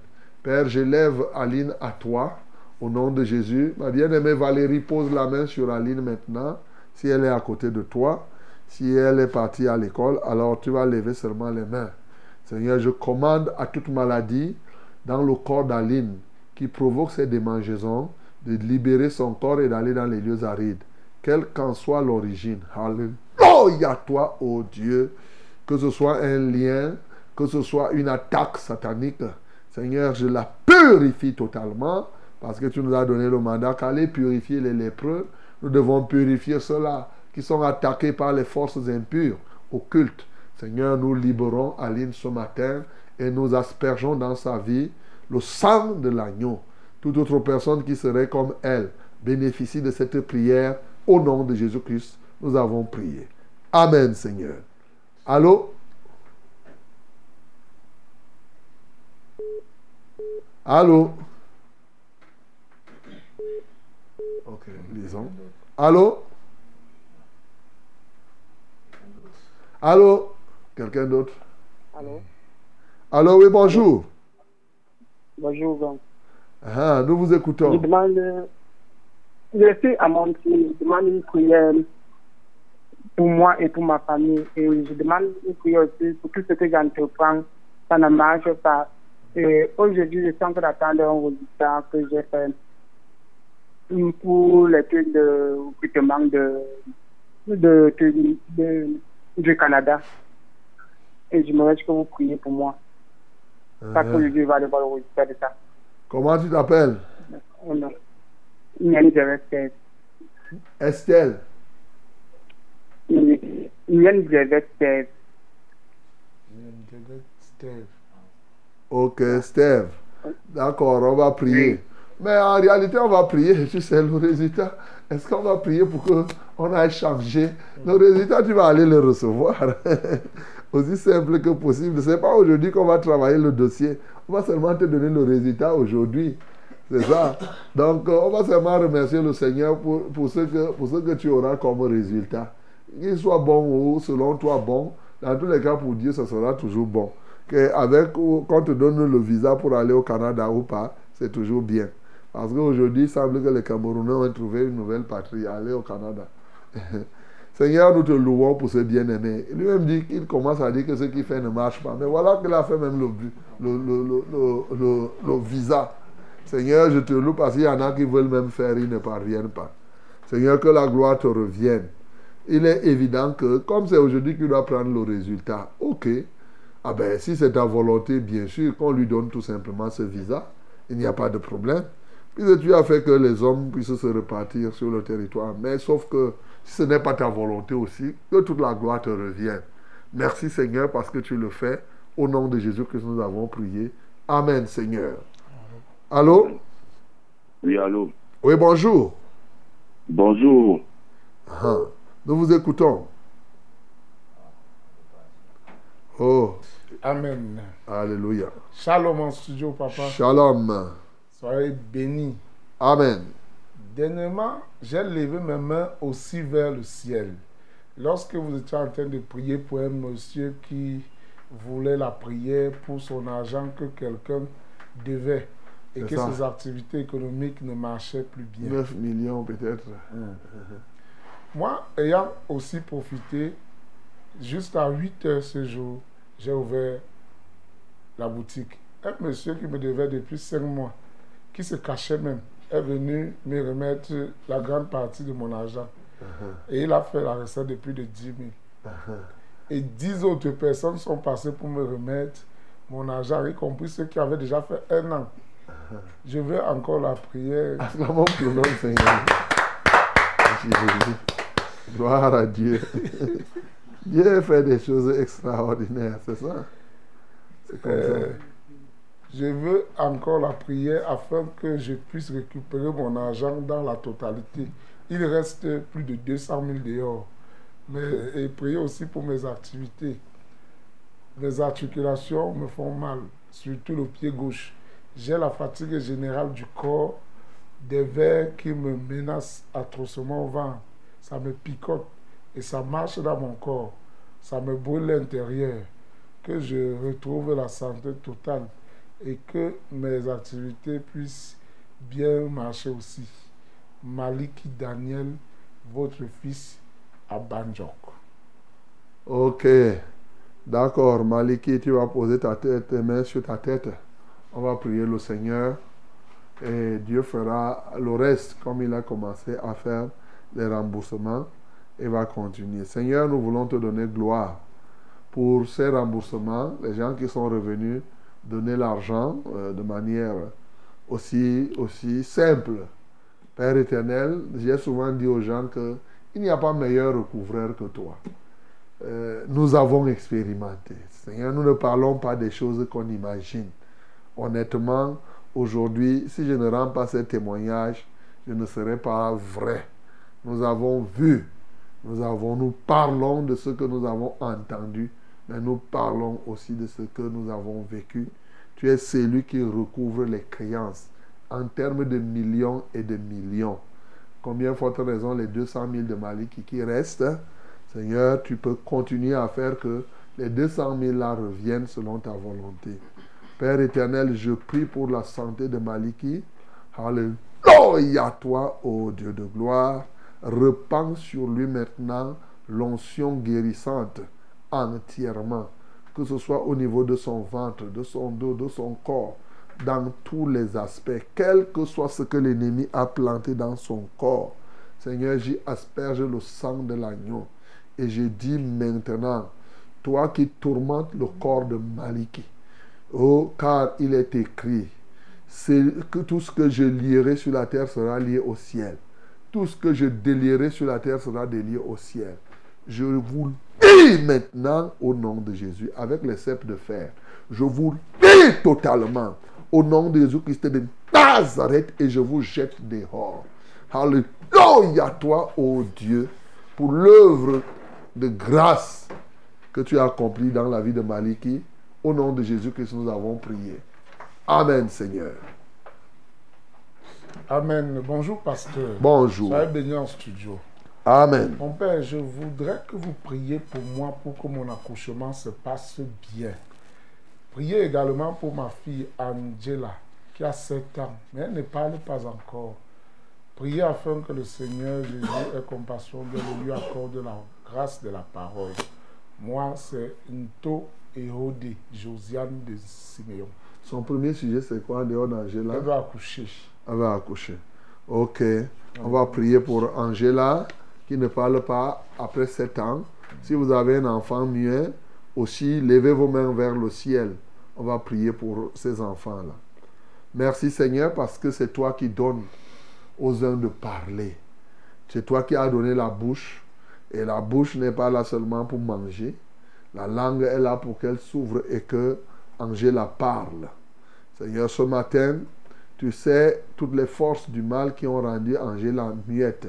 Père, j'élève Aline à toi. Au nom de Jésus, ma bien-aimée Valérie pose la main sur Aline maintenant. Si elle est à côté de toi, si elle est partie à l'école, alors tu vas lever seulement les mains. Seigneur, je commande à toute maladie dans le corps d'Aline qui provoque ces démangeaisons de libérer son corps et d'aller dans les lieux arides, quelle qu'en soit l'origine. Alléluia, toi, ô Dieu, que ce soit un lien, que ce soit une attaque satanique. Seigneur, je la purifie totalement parce que tu nous as donné le mandat qu'aller purifier les lépreux, nous devons purifier ceux-là qui sont attaqués par les forces impures, occultes. Seigneur, nous libérons Aline ce matin et nous aspergeons dans sa vie le sang de l'agneau. Toute autre personne qui serait comme elle bénéficie de cette prière. Au nom de Jésus-Christ, nous avons prié. Amen, Seigneur. Allô? Allô? Ok, lisons. Allô? Allô? Quelqu'un d'autre? Allô? Allô, oui, bonjour. Bonjour. Ah, nous vous Je écoutons. demande, euh, je suis à mon tour, je demande une prière pour moi et pour ma famille. Et je demande une prière aussi pour tout ce que j'entreprends, ça ne marche pas. Et aujourd'hui, je suis en train d'attendre un résultat que j'ai fait pour les trucs de recrutement de, de, de, de- du Canada. Et je me que vous priez pour moi. Parce qu'aujourd'hui, je vais aller voir le résultat de ça. Comment tu t'appelles? Oh non. Yann Zevester. Estelle. Yann Zevester. Ok, Steve. D'accord, on va prier. Mais en réalité, on va prier. Tu sais, le résultat, est-ce qu'on va prier pour qu'on aille changer? Le résultat, tu vas aller le recevoir. Aussi simple que possible. Ce n'est pas aujourd'hui qu'on va travailler le dossier. On va seulement te donner le résultat aujourd'hui. C'est ça. Donc, euh, on va seulement remercier le Seigneur pour, pour, ce que, pour ce que tu auras comme résultat. Qu'il soit bon ou selon toi bon, Dans tous les cas, pour Dieu, ça sera toujours bon. Avec, qu'on te donne le visa pour aller au Canada ou pas, c'est toujours bien. Parce qu'aujourd'hui, il semble que les Camerounais ont trouvé une nouvelle patrie, aller au Canada. Seigneur, nous te louons pour ce bien-aimé. Lui-même dit qu'il commence à dire que ce qu'il fait ne marche pas. Mais voilà qu'il a fait même le, le, le- le visa. Seigneur, je te loue parce qu'il y en a qui veulent même faire, ils ne parviennent pas. Seigneur, que la gloire te revienne. Il est évident que, comme c'est aujourd'hui qu'il doit prendre le résultat, ok. Ah ben, si c'est ta volonté, bien sûr, qu'on lui donne tout simplement ce visa, il n'y a pas de problème. Puisque tu as fait que les hommes puissent se repartir sur le territoire. Mais sauf que si ce n'est pas ta volonté aussi, que toute la gloire te revienne. Merci Seigneur parce que tu le fais. Au nom de Jésus que nous avons prié. Amen Seigneur. Allô? Oui, allô? Oui, bonjour. Bonjour. Ah, Nous vous écoutons. Oh, Amen. Alléluia. Shalom en studio, papa. Shalom. Soyez bénis. Amen. Dernièrement, j'ai levé mes mains aussi vers le ciel. Lorsque vous étiez en train de prier pour un monsieur qui voulait la prière pour son argent que quelqu'un devait et que ça. ses activités économiques ne marchaient plus bien. 9 millions peut-être. Moi, ayant aussi profité, juste à 8 heures ce jour, j'ai ouvert la boutique. Un monsieur qui me devait depuis 5 mois, qui se cachait même, est venu me remettre la grande partie de mon argent. Et il a fait la recette de plus de 10 000. Et 10 autres personnes sont passées pour me remettre mon argent, y compris ceux qui avaient déjà fait un an. Je veux encore la prière. Acclamons pour Seigneur. Merci Jésus. Gloire à Dieu. Dieu fait des choses extraordinaires, c'est ça? Euh, je veux encore la prière afin que je puisse récupérer mon argent dans la totalité. Il reste plus de 200 000 dehors. Mais, et prier aussi pour mes activités. Mes articulations me font mal, surtout le pied gauche. J'ai la fatigue générale du corps, des vers qui me menacent atrocement au ventre. Ça me picote et ça marche dans mon corps. Ça me brûle l'intérieur. Que je retrouve la santé totale et que mes activités puissent bien marcher aussi. Maliki Daniel, votre fils à Banjok. Ok. D'accord, Maliki, tu vas poser ta tête, tes mains sur ta tête. On va prier le Seigneur et Dieu fera le reste comme il a commencé à faire les remboursements et va continuer. Seigneur, nous voulons te donner gloire pour ces remboursements. Les gens qui sont revenus donner l'argent euh, de manière aussi, aussi simple. Père éternel, j'ai souvent dit aux gens que il n'y a pas meilleur recouvreur que toi. Euh, nous avons expérimenté. Seigneur, nous ne parlons pas des choses qu'on imagine. Honnêtement, aujourd'hui, si je ne rends pas ces témoignages, je ne serai pas vrai. Nous avons vu, nous, avons, nous parlons de ce que nous avons entendu, mais nous parlons aussi de ce que nous avons vécu. Tu es celui qui recouvre les créances en termes de millions et de millions. Combien forte raison les 200 000 de Mali qui, qui restent? Seigneur, tu peux continuer à faire que les 200 000 là reviennent selon ta volonté. Père éternel, je prie pour la santé de Maliki. Alléluia, toi, ô Dieu de gloire. Repends sur lui maintenant l'onction guérissante entièrement, que ce soit au niveau de son ventre, de son dos, de son corps, dans tous les aspects, quel que soit ce que l'ennemi a planté dans son corps. Seigneur, j'y asperge le sang de l'agneau. Et je dis maintenant, toi qui tourmentes le corps de Maliki, oh, car il est écrit, que tout ce que je lierai sur la terre sera lié au ciel. Tout ce que je délierai sur la terre sera délié au ciel. Je vous lis maintenant au nom de Jésus, avec les cèpes de fer. Je vous lis totalement au nom de Jésus-Christ de Nazareth et je vous jette dehors. Alléluia toi, ô Dieu, pour l'œuvre de grâce que tu as accomplie dans la vie de Maliki. Au nom de Jésus-Christ, nous avons prié. Amen, Seigneur. Amen. Bonjour, pasteur. Bonjour. Soyez béni en studio. Amen. Mon Père, je voudrais que vous priez pour moi pour que mon accouchement se passe bien. Priez également pour ma fille Angela, qui a 7 ans, mais elle ne parle pas encore. Priez afin que le Seigneur Jésus ait compassion de lui, accorde la grâce de la parole. Moi, c'est Nto Ehode, Josiane de Siméon. Son premier sujet, c'est quoi en dehors d'Angela? Elle va accoucher. Va accoucher. Ok. On va prier pour Angela, qui ne parle pas après 7 ans. Si vous avez un enfant muet, aussi, levez vos mains vers le ciel. On va prier pour ces enfants-là. Merci Seigneur, parce que c'est toi qui donnes aux uns de parler. C'est toi qui as donné la bouche. Et la bouche n'est pas là seulement pour manger. La langue est là pour qu'elle s'ouvre et que Angela parle. Seigneur, ce matin, tu sais toutes les forces du mal qui ont rendu Angela muette.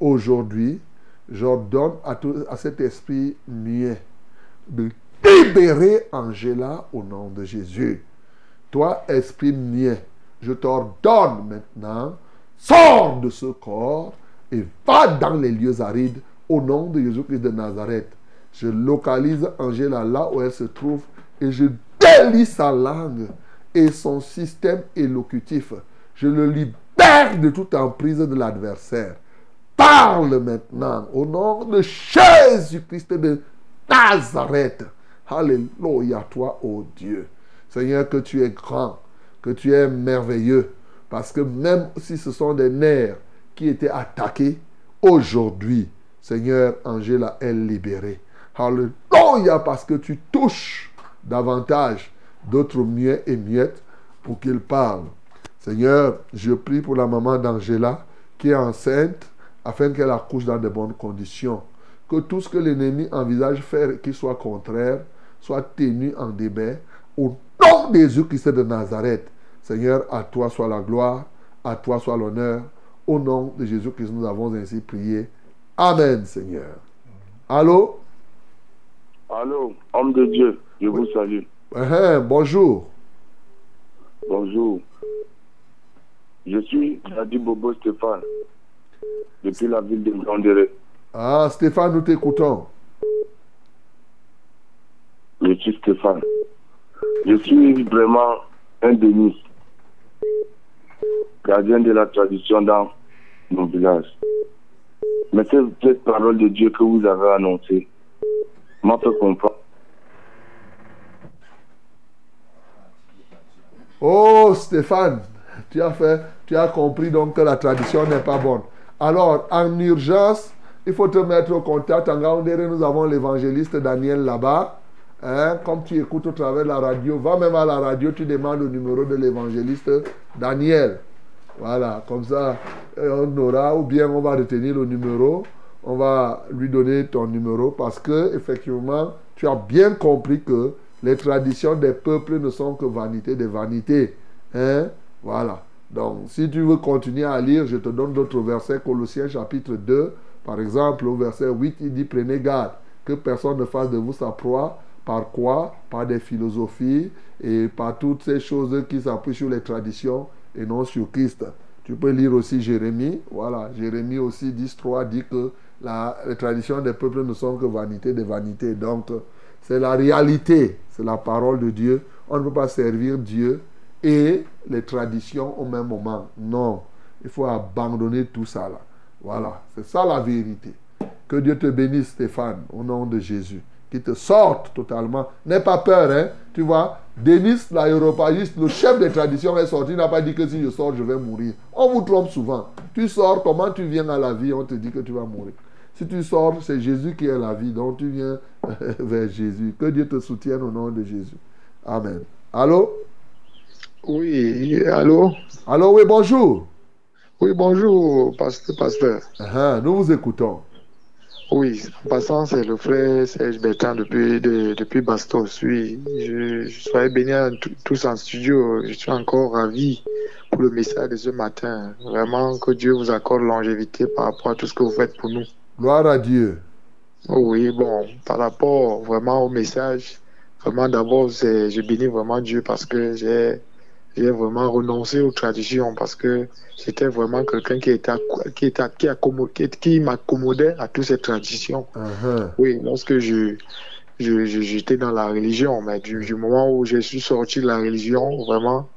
Aujourd'hui, j'ordonne à, cet esprit muet de libérer Angela au nom de Jésus. Toi, esprit muet, je t'ordonne maintenant, sors de ce corps et va dans les lieux arides au nom de Jésus-Christ de Nazareth. Je localise Angela là où elle se trouve et je délie sa langue et son système élocutif. Je le libère de toute emprise de l'adversaire. Parle maintenant au nom de Jésus-Christ de Nazareth. Alléluia, toi, ô Dieu. Seigneur, que tu es grand, que tu es merveilleux. Parce que même si ce sont des nerfs qui étaient attaqués, aujourd'hui, Seigneur, Angela est libérée. Alléluia, parce que tu touches davantage d'autres muets et muettes pour qu'ils parlent. Seigneur, je prie pour la maman d'Angela qui est enceinte afin qu'elle accouche dans de bonnes conditions. Que tout ce que l'ennemi envisage faire qui soit contraire soit tenu en débat au nom de Jésus-Christ de Nazareth. Seigneur, à toi soit la gloire, à toi soit l'honneur. Au nom de Jésus-Christ, nous avons ainsi prié. Amen, Seigneur. Allô? Allô, homme de Dieu, je vous salue. Uh-huh, bonjour. Bonjour. Je suis Jadi Bobo Stéphane, depuis la ville de Grandere. Ah, Stéphane, nous t'écoutons. Je suis Stéphane. Je suis vraiment un Denis, gardien de la tradition dans mon village. Mais cette, cette parole de Dieu que vous avez annoncée m'a fait comprendre. Oh, Stéphane, tu as fait, tu as compris donc que la tradition n'est pas bonne. Alors, en urgence, il faut te mettre au contact. En nous avons l'évangéliste Daniel là-bas. Hein, comme tu écoutes au travers de la radio, va même à la radio, tu demandes le numéro de l'évangéliste Daniel. Voilà, comme ça, euh, on aura, ou bien on va retenir le numéro, on va lui donner ton numéro parce que, effectivement, tu as bien compris que les traditions des peuples ne sont que vanité des vanités. Hein? Voilà. Donc, si tu veux continuer à lire, je te donne d'autres versets. Colossiens chapitre 2, par exemple, au verset 8, il dit Prenez garde que personne ne fasse de vous sa proie. Par quoi? Par des philosophies et par toutes ces choses qui s'appuient sur les traditions et non sur Christ. Tu peux lire aussi Jérémie. Voilà, Jérémie aussi 10, 3 dit que la, les traditions des peuples ne sont que vanité des vanités. Donc, c'est la réalité, c'est la parole de Dieu. On ne peut pas servir Dieu et les traditions au même moment. Non, il faut abandonner tout ça là. Voilà, c'est ça la vérité. Que Dieu te bénisse, Stéphane, au nom de Jésus. Qu'il te sorte totalement. N'aie pas peur, hein. Tu vois, Denis, l'aéropagiste, le chef des traditions, est sorti. Il n'a pas dit que si je sors, je vais mourir. On vous trompe souvent. Tu sors, comment tu viens à la vie On te dit que tu vas mourir. Si tu sors, c'est Jésus qui est la vie. Donc tu viens vers Jésus. Que Dieu te soutienne au nom de Jésus. Amen. Allô? Oui, allô? Allô, oui, bonjour. Oui, bonjour, pasteur. pasteur. Ah, nous vous écoutons. Oui, en passant, c'est le frère Serge Bertrand depuis, de- depuis Bastos. Oui, je, je sois béni à tous- tous en studio. Je suis encore ravi pour le message de ce matin. Vraiment, que Dieu vous accorde longévité par rapport à tout ce que vous faites pour nous. Gloire à Dieu. Oui, bon, par rapport vraiment au message, vraiment d'abord, je bénis vraiment Dieu parce que j'ai j'ai vraiment renoncé aux traditions parce que j'étais vraiment quelqu'un qui était qui était qui, qui, m'accommodait à toutes ces traditions. Uh-huh. Oui, lorsque je je- je- j'étais dans la religion, mais du, du moment où je suis sorti de la religion, vraiment,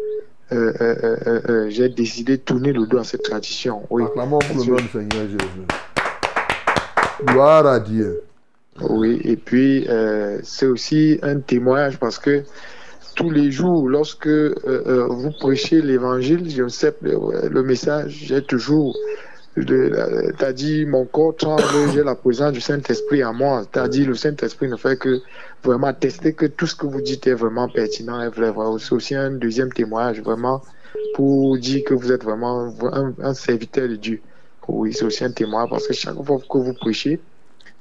euh, euh, euh, j'ai décidé de tourner le dos à cette tradition. Oui. Acclamons pour le Seigneur Jésus. Gloire à Dieu. Oui, et puis euh, c'est aussi un témoignage parce que tous les jours, lorsque euh, euh, vous prêchez l'évangile, je sais le, le message, j'ai toujours, t'as dit mon corps tremble, j'ai la présence du Saint-Esprit en moi. T'as dit le Saint-Esprit ne fait que vraiment tester que tout ce que vous dites est vraiment pertinent et vrai. C'est aussi un deuxième témoignage vraiment pour dire que vous êtes vraiment un serviteur de Dieu. Oui, c'est aussi un témoignage parce que chaque fois que vous prêchez,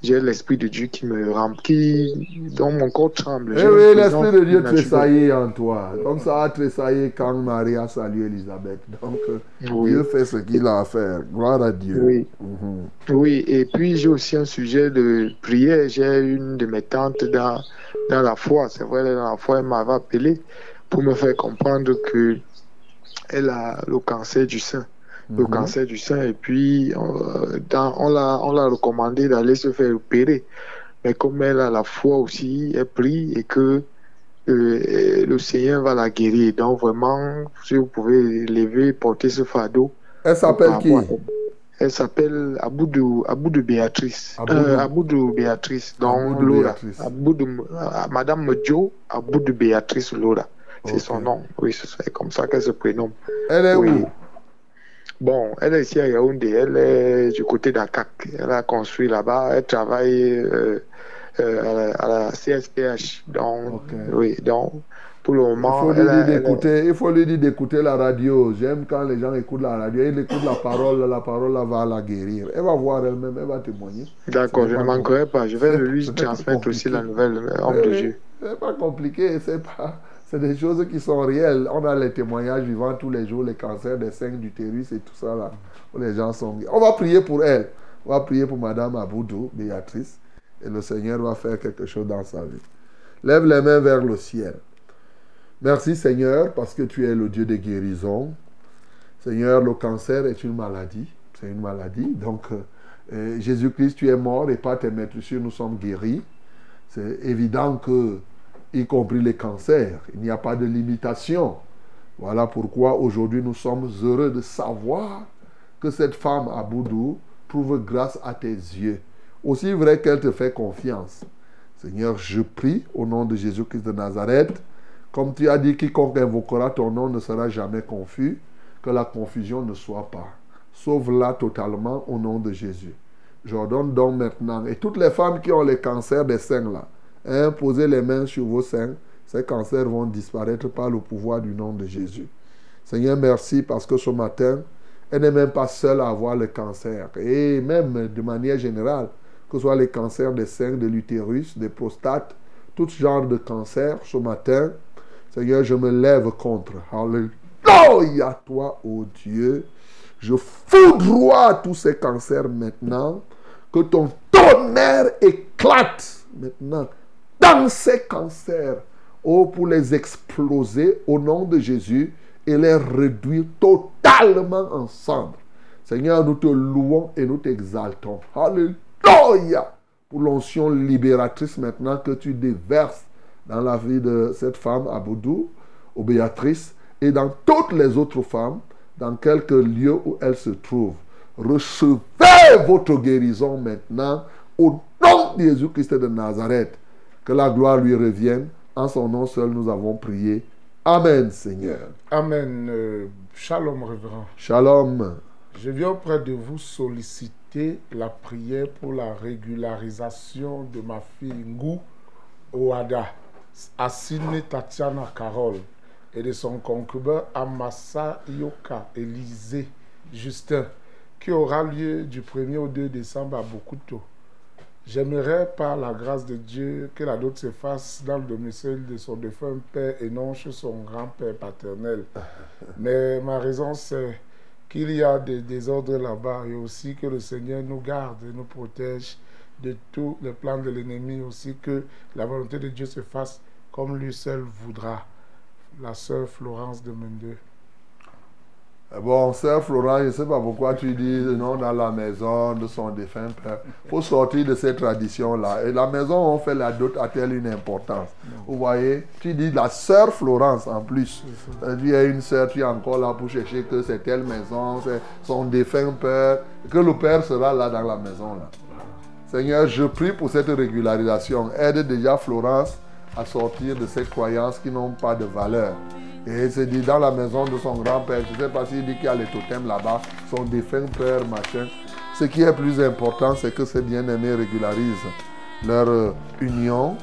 j'ai l'esprit de Dieu qui me remplit, dont mon corps tremble. Eh oui, l'Esprit de Dieu tressaillit en toi. Comme ça a tressaillé quand Marie a salué Elisabeth. Donc, euh, Oui. Dieu fait ce qu'il a à faire. Gloire à Dieu. Oui. Mhm. Oui, et puis j'ai aussi un sujet de prière. J'ai une de mes tantes dans, dans la foi. C'est vrai, dans la foi, elle m'avait appelé pour me faire comprendre que elle a le cancer du sein. Le Mhm. cancer du sein. Et puis, euh, dans- on l'a on l'a recommandé d'aller se faire opérer. Mais comme elle a la foi aussi, elle prie et que euh, le Seigneur va la guérir. Donc, vraiment, si vous pouvez lever, porter ce fardeau. Elle s'appelle qui? à- Elle s'appelle Aboudou, Aboudou Béatrice. Aboudou. Euh, Aboudou Béatrice, donc Laura. Béatrice. Aboudou, euh, Madame Joe Aboudou Béatrice Laura. C'est son nom. Oui, c'est comme ça qu'elle se prénomme. Elle est Oui. où? Bon, elle est ici à Yaoundé, elle est du côté d'Akak. Elle a construit là-bas, elle travaille euh, euh, à, la, à la CSPH. Donc, oui, donc, pour le Il moment, faut lui elle dire elle il faut lui dire d'écouter la radio. J'aime quand les gens écoutent la radio. Il écoute la parole, la parole va la guérir. Elle va voir elle-même, elle va témoigner. D'accord, je ne manquerai pas. Je vais lui transmettre aussi la nouvelle, homme de Dieu. C'est pas compliqué, c'est pas. C'est des choses qui sont réelles. On a les témoignages vivants tous les jours, les cancers des seins, d'utérus et tout ça là. Où les gens sont. On va prier pour elle. On va prier pour Madame Aboudou, Béatrice. Et le Seigneur va faire quelque chose dans sa vie. Lève les mains vers le ciel. Merci Seigneur parce que tu es le Dieu des guérisons. Seigneur, le cancer est une maladie. C'est une maladie. Donc, euh, Jésus-Christ, tu es mort et par tes maîtresses, nous sommes guéris. C'est évident que, y compris les cancers, il n'y a pas de limitation. Voilà pourquoi aujourd'hui nous sommes heureux de savoir que cette femme à trouve grâce à tes yeux. Aussi vrai qu'elle te fait confiance. Seigneur, je prie au nom de Jésus-Christ de Nazareth, comme tu as dit, quiconque invoquera ton nom ne sera jamais confus, que la confusion ne soit pas. Sauve-la totalement au nom de Jésus. J'ordonne donc maintenant, et toutes les femmes qui ont les cancers des seins là, hein, posez les mains sur vos seins, ces cancers vont disparaître par le pouvoir du nom de Jésus. Seigneur, merci parce que ce matin, elle n'est même pas seule à avoir le cancer. Et même de manière générale, que ce soit les cancers des seins, de l'utérus, des prostates, tout genre de cancer, ce matin, Seigneur, je me lève contre. Alléluia, toi, ô Dieu. Je foudroie tous ces cancers maintenant. Que ton tonnerre éclate maintenant dans ces cancers. Oh, pour les exploser au nom de Jésus et les réduire totalement en cendres. Seigneur, nous te louons et nous t'exaltons. Alléluia. Pour l'onction libératrice maintenant que tu déverses dans la vie de cette femme à Boudou, au Béatrice, et dans toutes les autres femmes, dans quelque lieu où elles se trouvent. Recevez votre guérison maintenant au nom de Jésus-Christ de Nazareth. Que la gloire lui revienne. En son nom seul, nous avons prié. Amen, Seigneur. Amen. Euh, shalom, révérend. Shalom. Je viens auprès de vous solliciter la prière pour la régularisation de ma fille Ngou Oada, Assine Tatiana Carole, et de son concubin Amasa Yoka Élisée Justin, qui aura lieu du 1er au 2 décembre à Bokuto. J'aimerais, par la grâce de Dieu, que la dot se fasse dans le domicile de son défunt père et non chez son grand-père paternel. Mais ma raison, c'est qu'il y a des désordres là-bas et aussi que le Seigneur nous garde et nous protège de tous les plans de l'ennemi, aussi que la volonté de Dieu se fasse comme lui seul voudra. la sœur Florence de Mendeux. Eh Bon, sœur Florent, je ne sais pas pourquoi tu dis non dans la maison de son défunt père. Il faut sortir de cette tradition-là. Et la maison, on fait la dot a-t-elle une importance Vous voyez Tu dis la sœur Florence en plus. Il y a une sœur, tu es encore là pour chercher que c'est telle maison, c'est son défunt père, que le père sera là dans la maison. Là. Seigneur, je prie pour cette régularisation. Aide déjà Florence à sortir de ces croyances qui n'ont pas de valeur. Et c'est dit dans la maison de son grand-père, je ne sais pas s'il dit qu'il y a les totems là-bas, son défunt père, machin. Ce qui est plus important, c'est que ces bien-aimés régularisent leur euh, union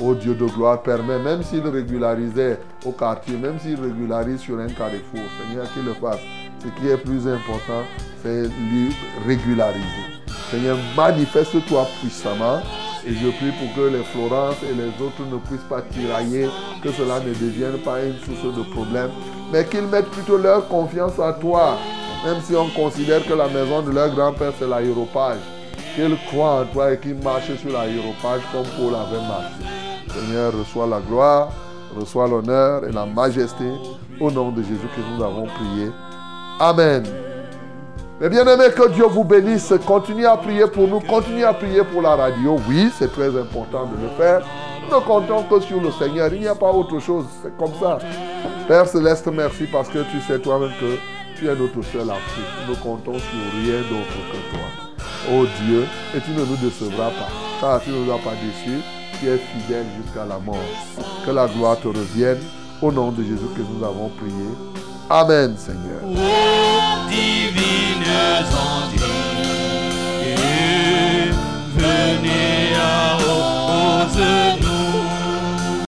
au Dieu de gloire permet, même s'il régularisait au quartier, même s'il régularise sur un carrefour, Seigneur, qu'il le fasse. Ce qui est plus important, c'est lui régulariser. Seigneur, manifeste-toi puissamment et je prie pour que les Florence et les autres ne puissent pas tirailler, que cela ne devienne pas une source de problème, mais qu'ils mettent plutôt leur confiance à toi, même si on considère que la maison de leur grand-père c'est l'aéropage. Qu'ils croient en toi et qu'ils marchent sur l'aéropage comme Paul avait marché. Seigneur, reçois la gloire, reçois l'honneur et la majesté au nom de Jésus que nous avons prié. Amen. Mais bien aimé, que Dieu vous bénisse. Continuez à prier pour nous. Continuez à prier pour la radio. Oui, c'est très important de le faire. Nous comptons que sur le Seigneur. Il n'y a pas autre chose. C'est comme ça. Père Céleste, merci parce que tu sais toi-même que tu es notre seul appui. Nous ne comptons sur rien d'autre que toi. Oh Dieu, et tu ne nous décevras pas. Car tu ne nous as pas déçus. Tu es fidèle jusqu'à la mort. Que la gloire te revienne. Au nom de Jésus que nous avons prié. Amen, Seigneur. Venez à repose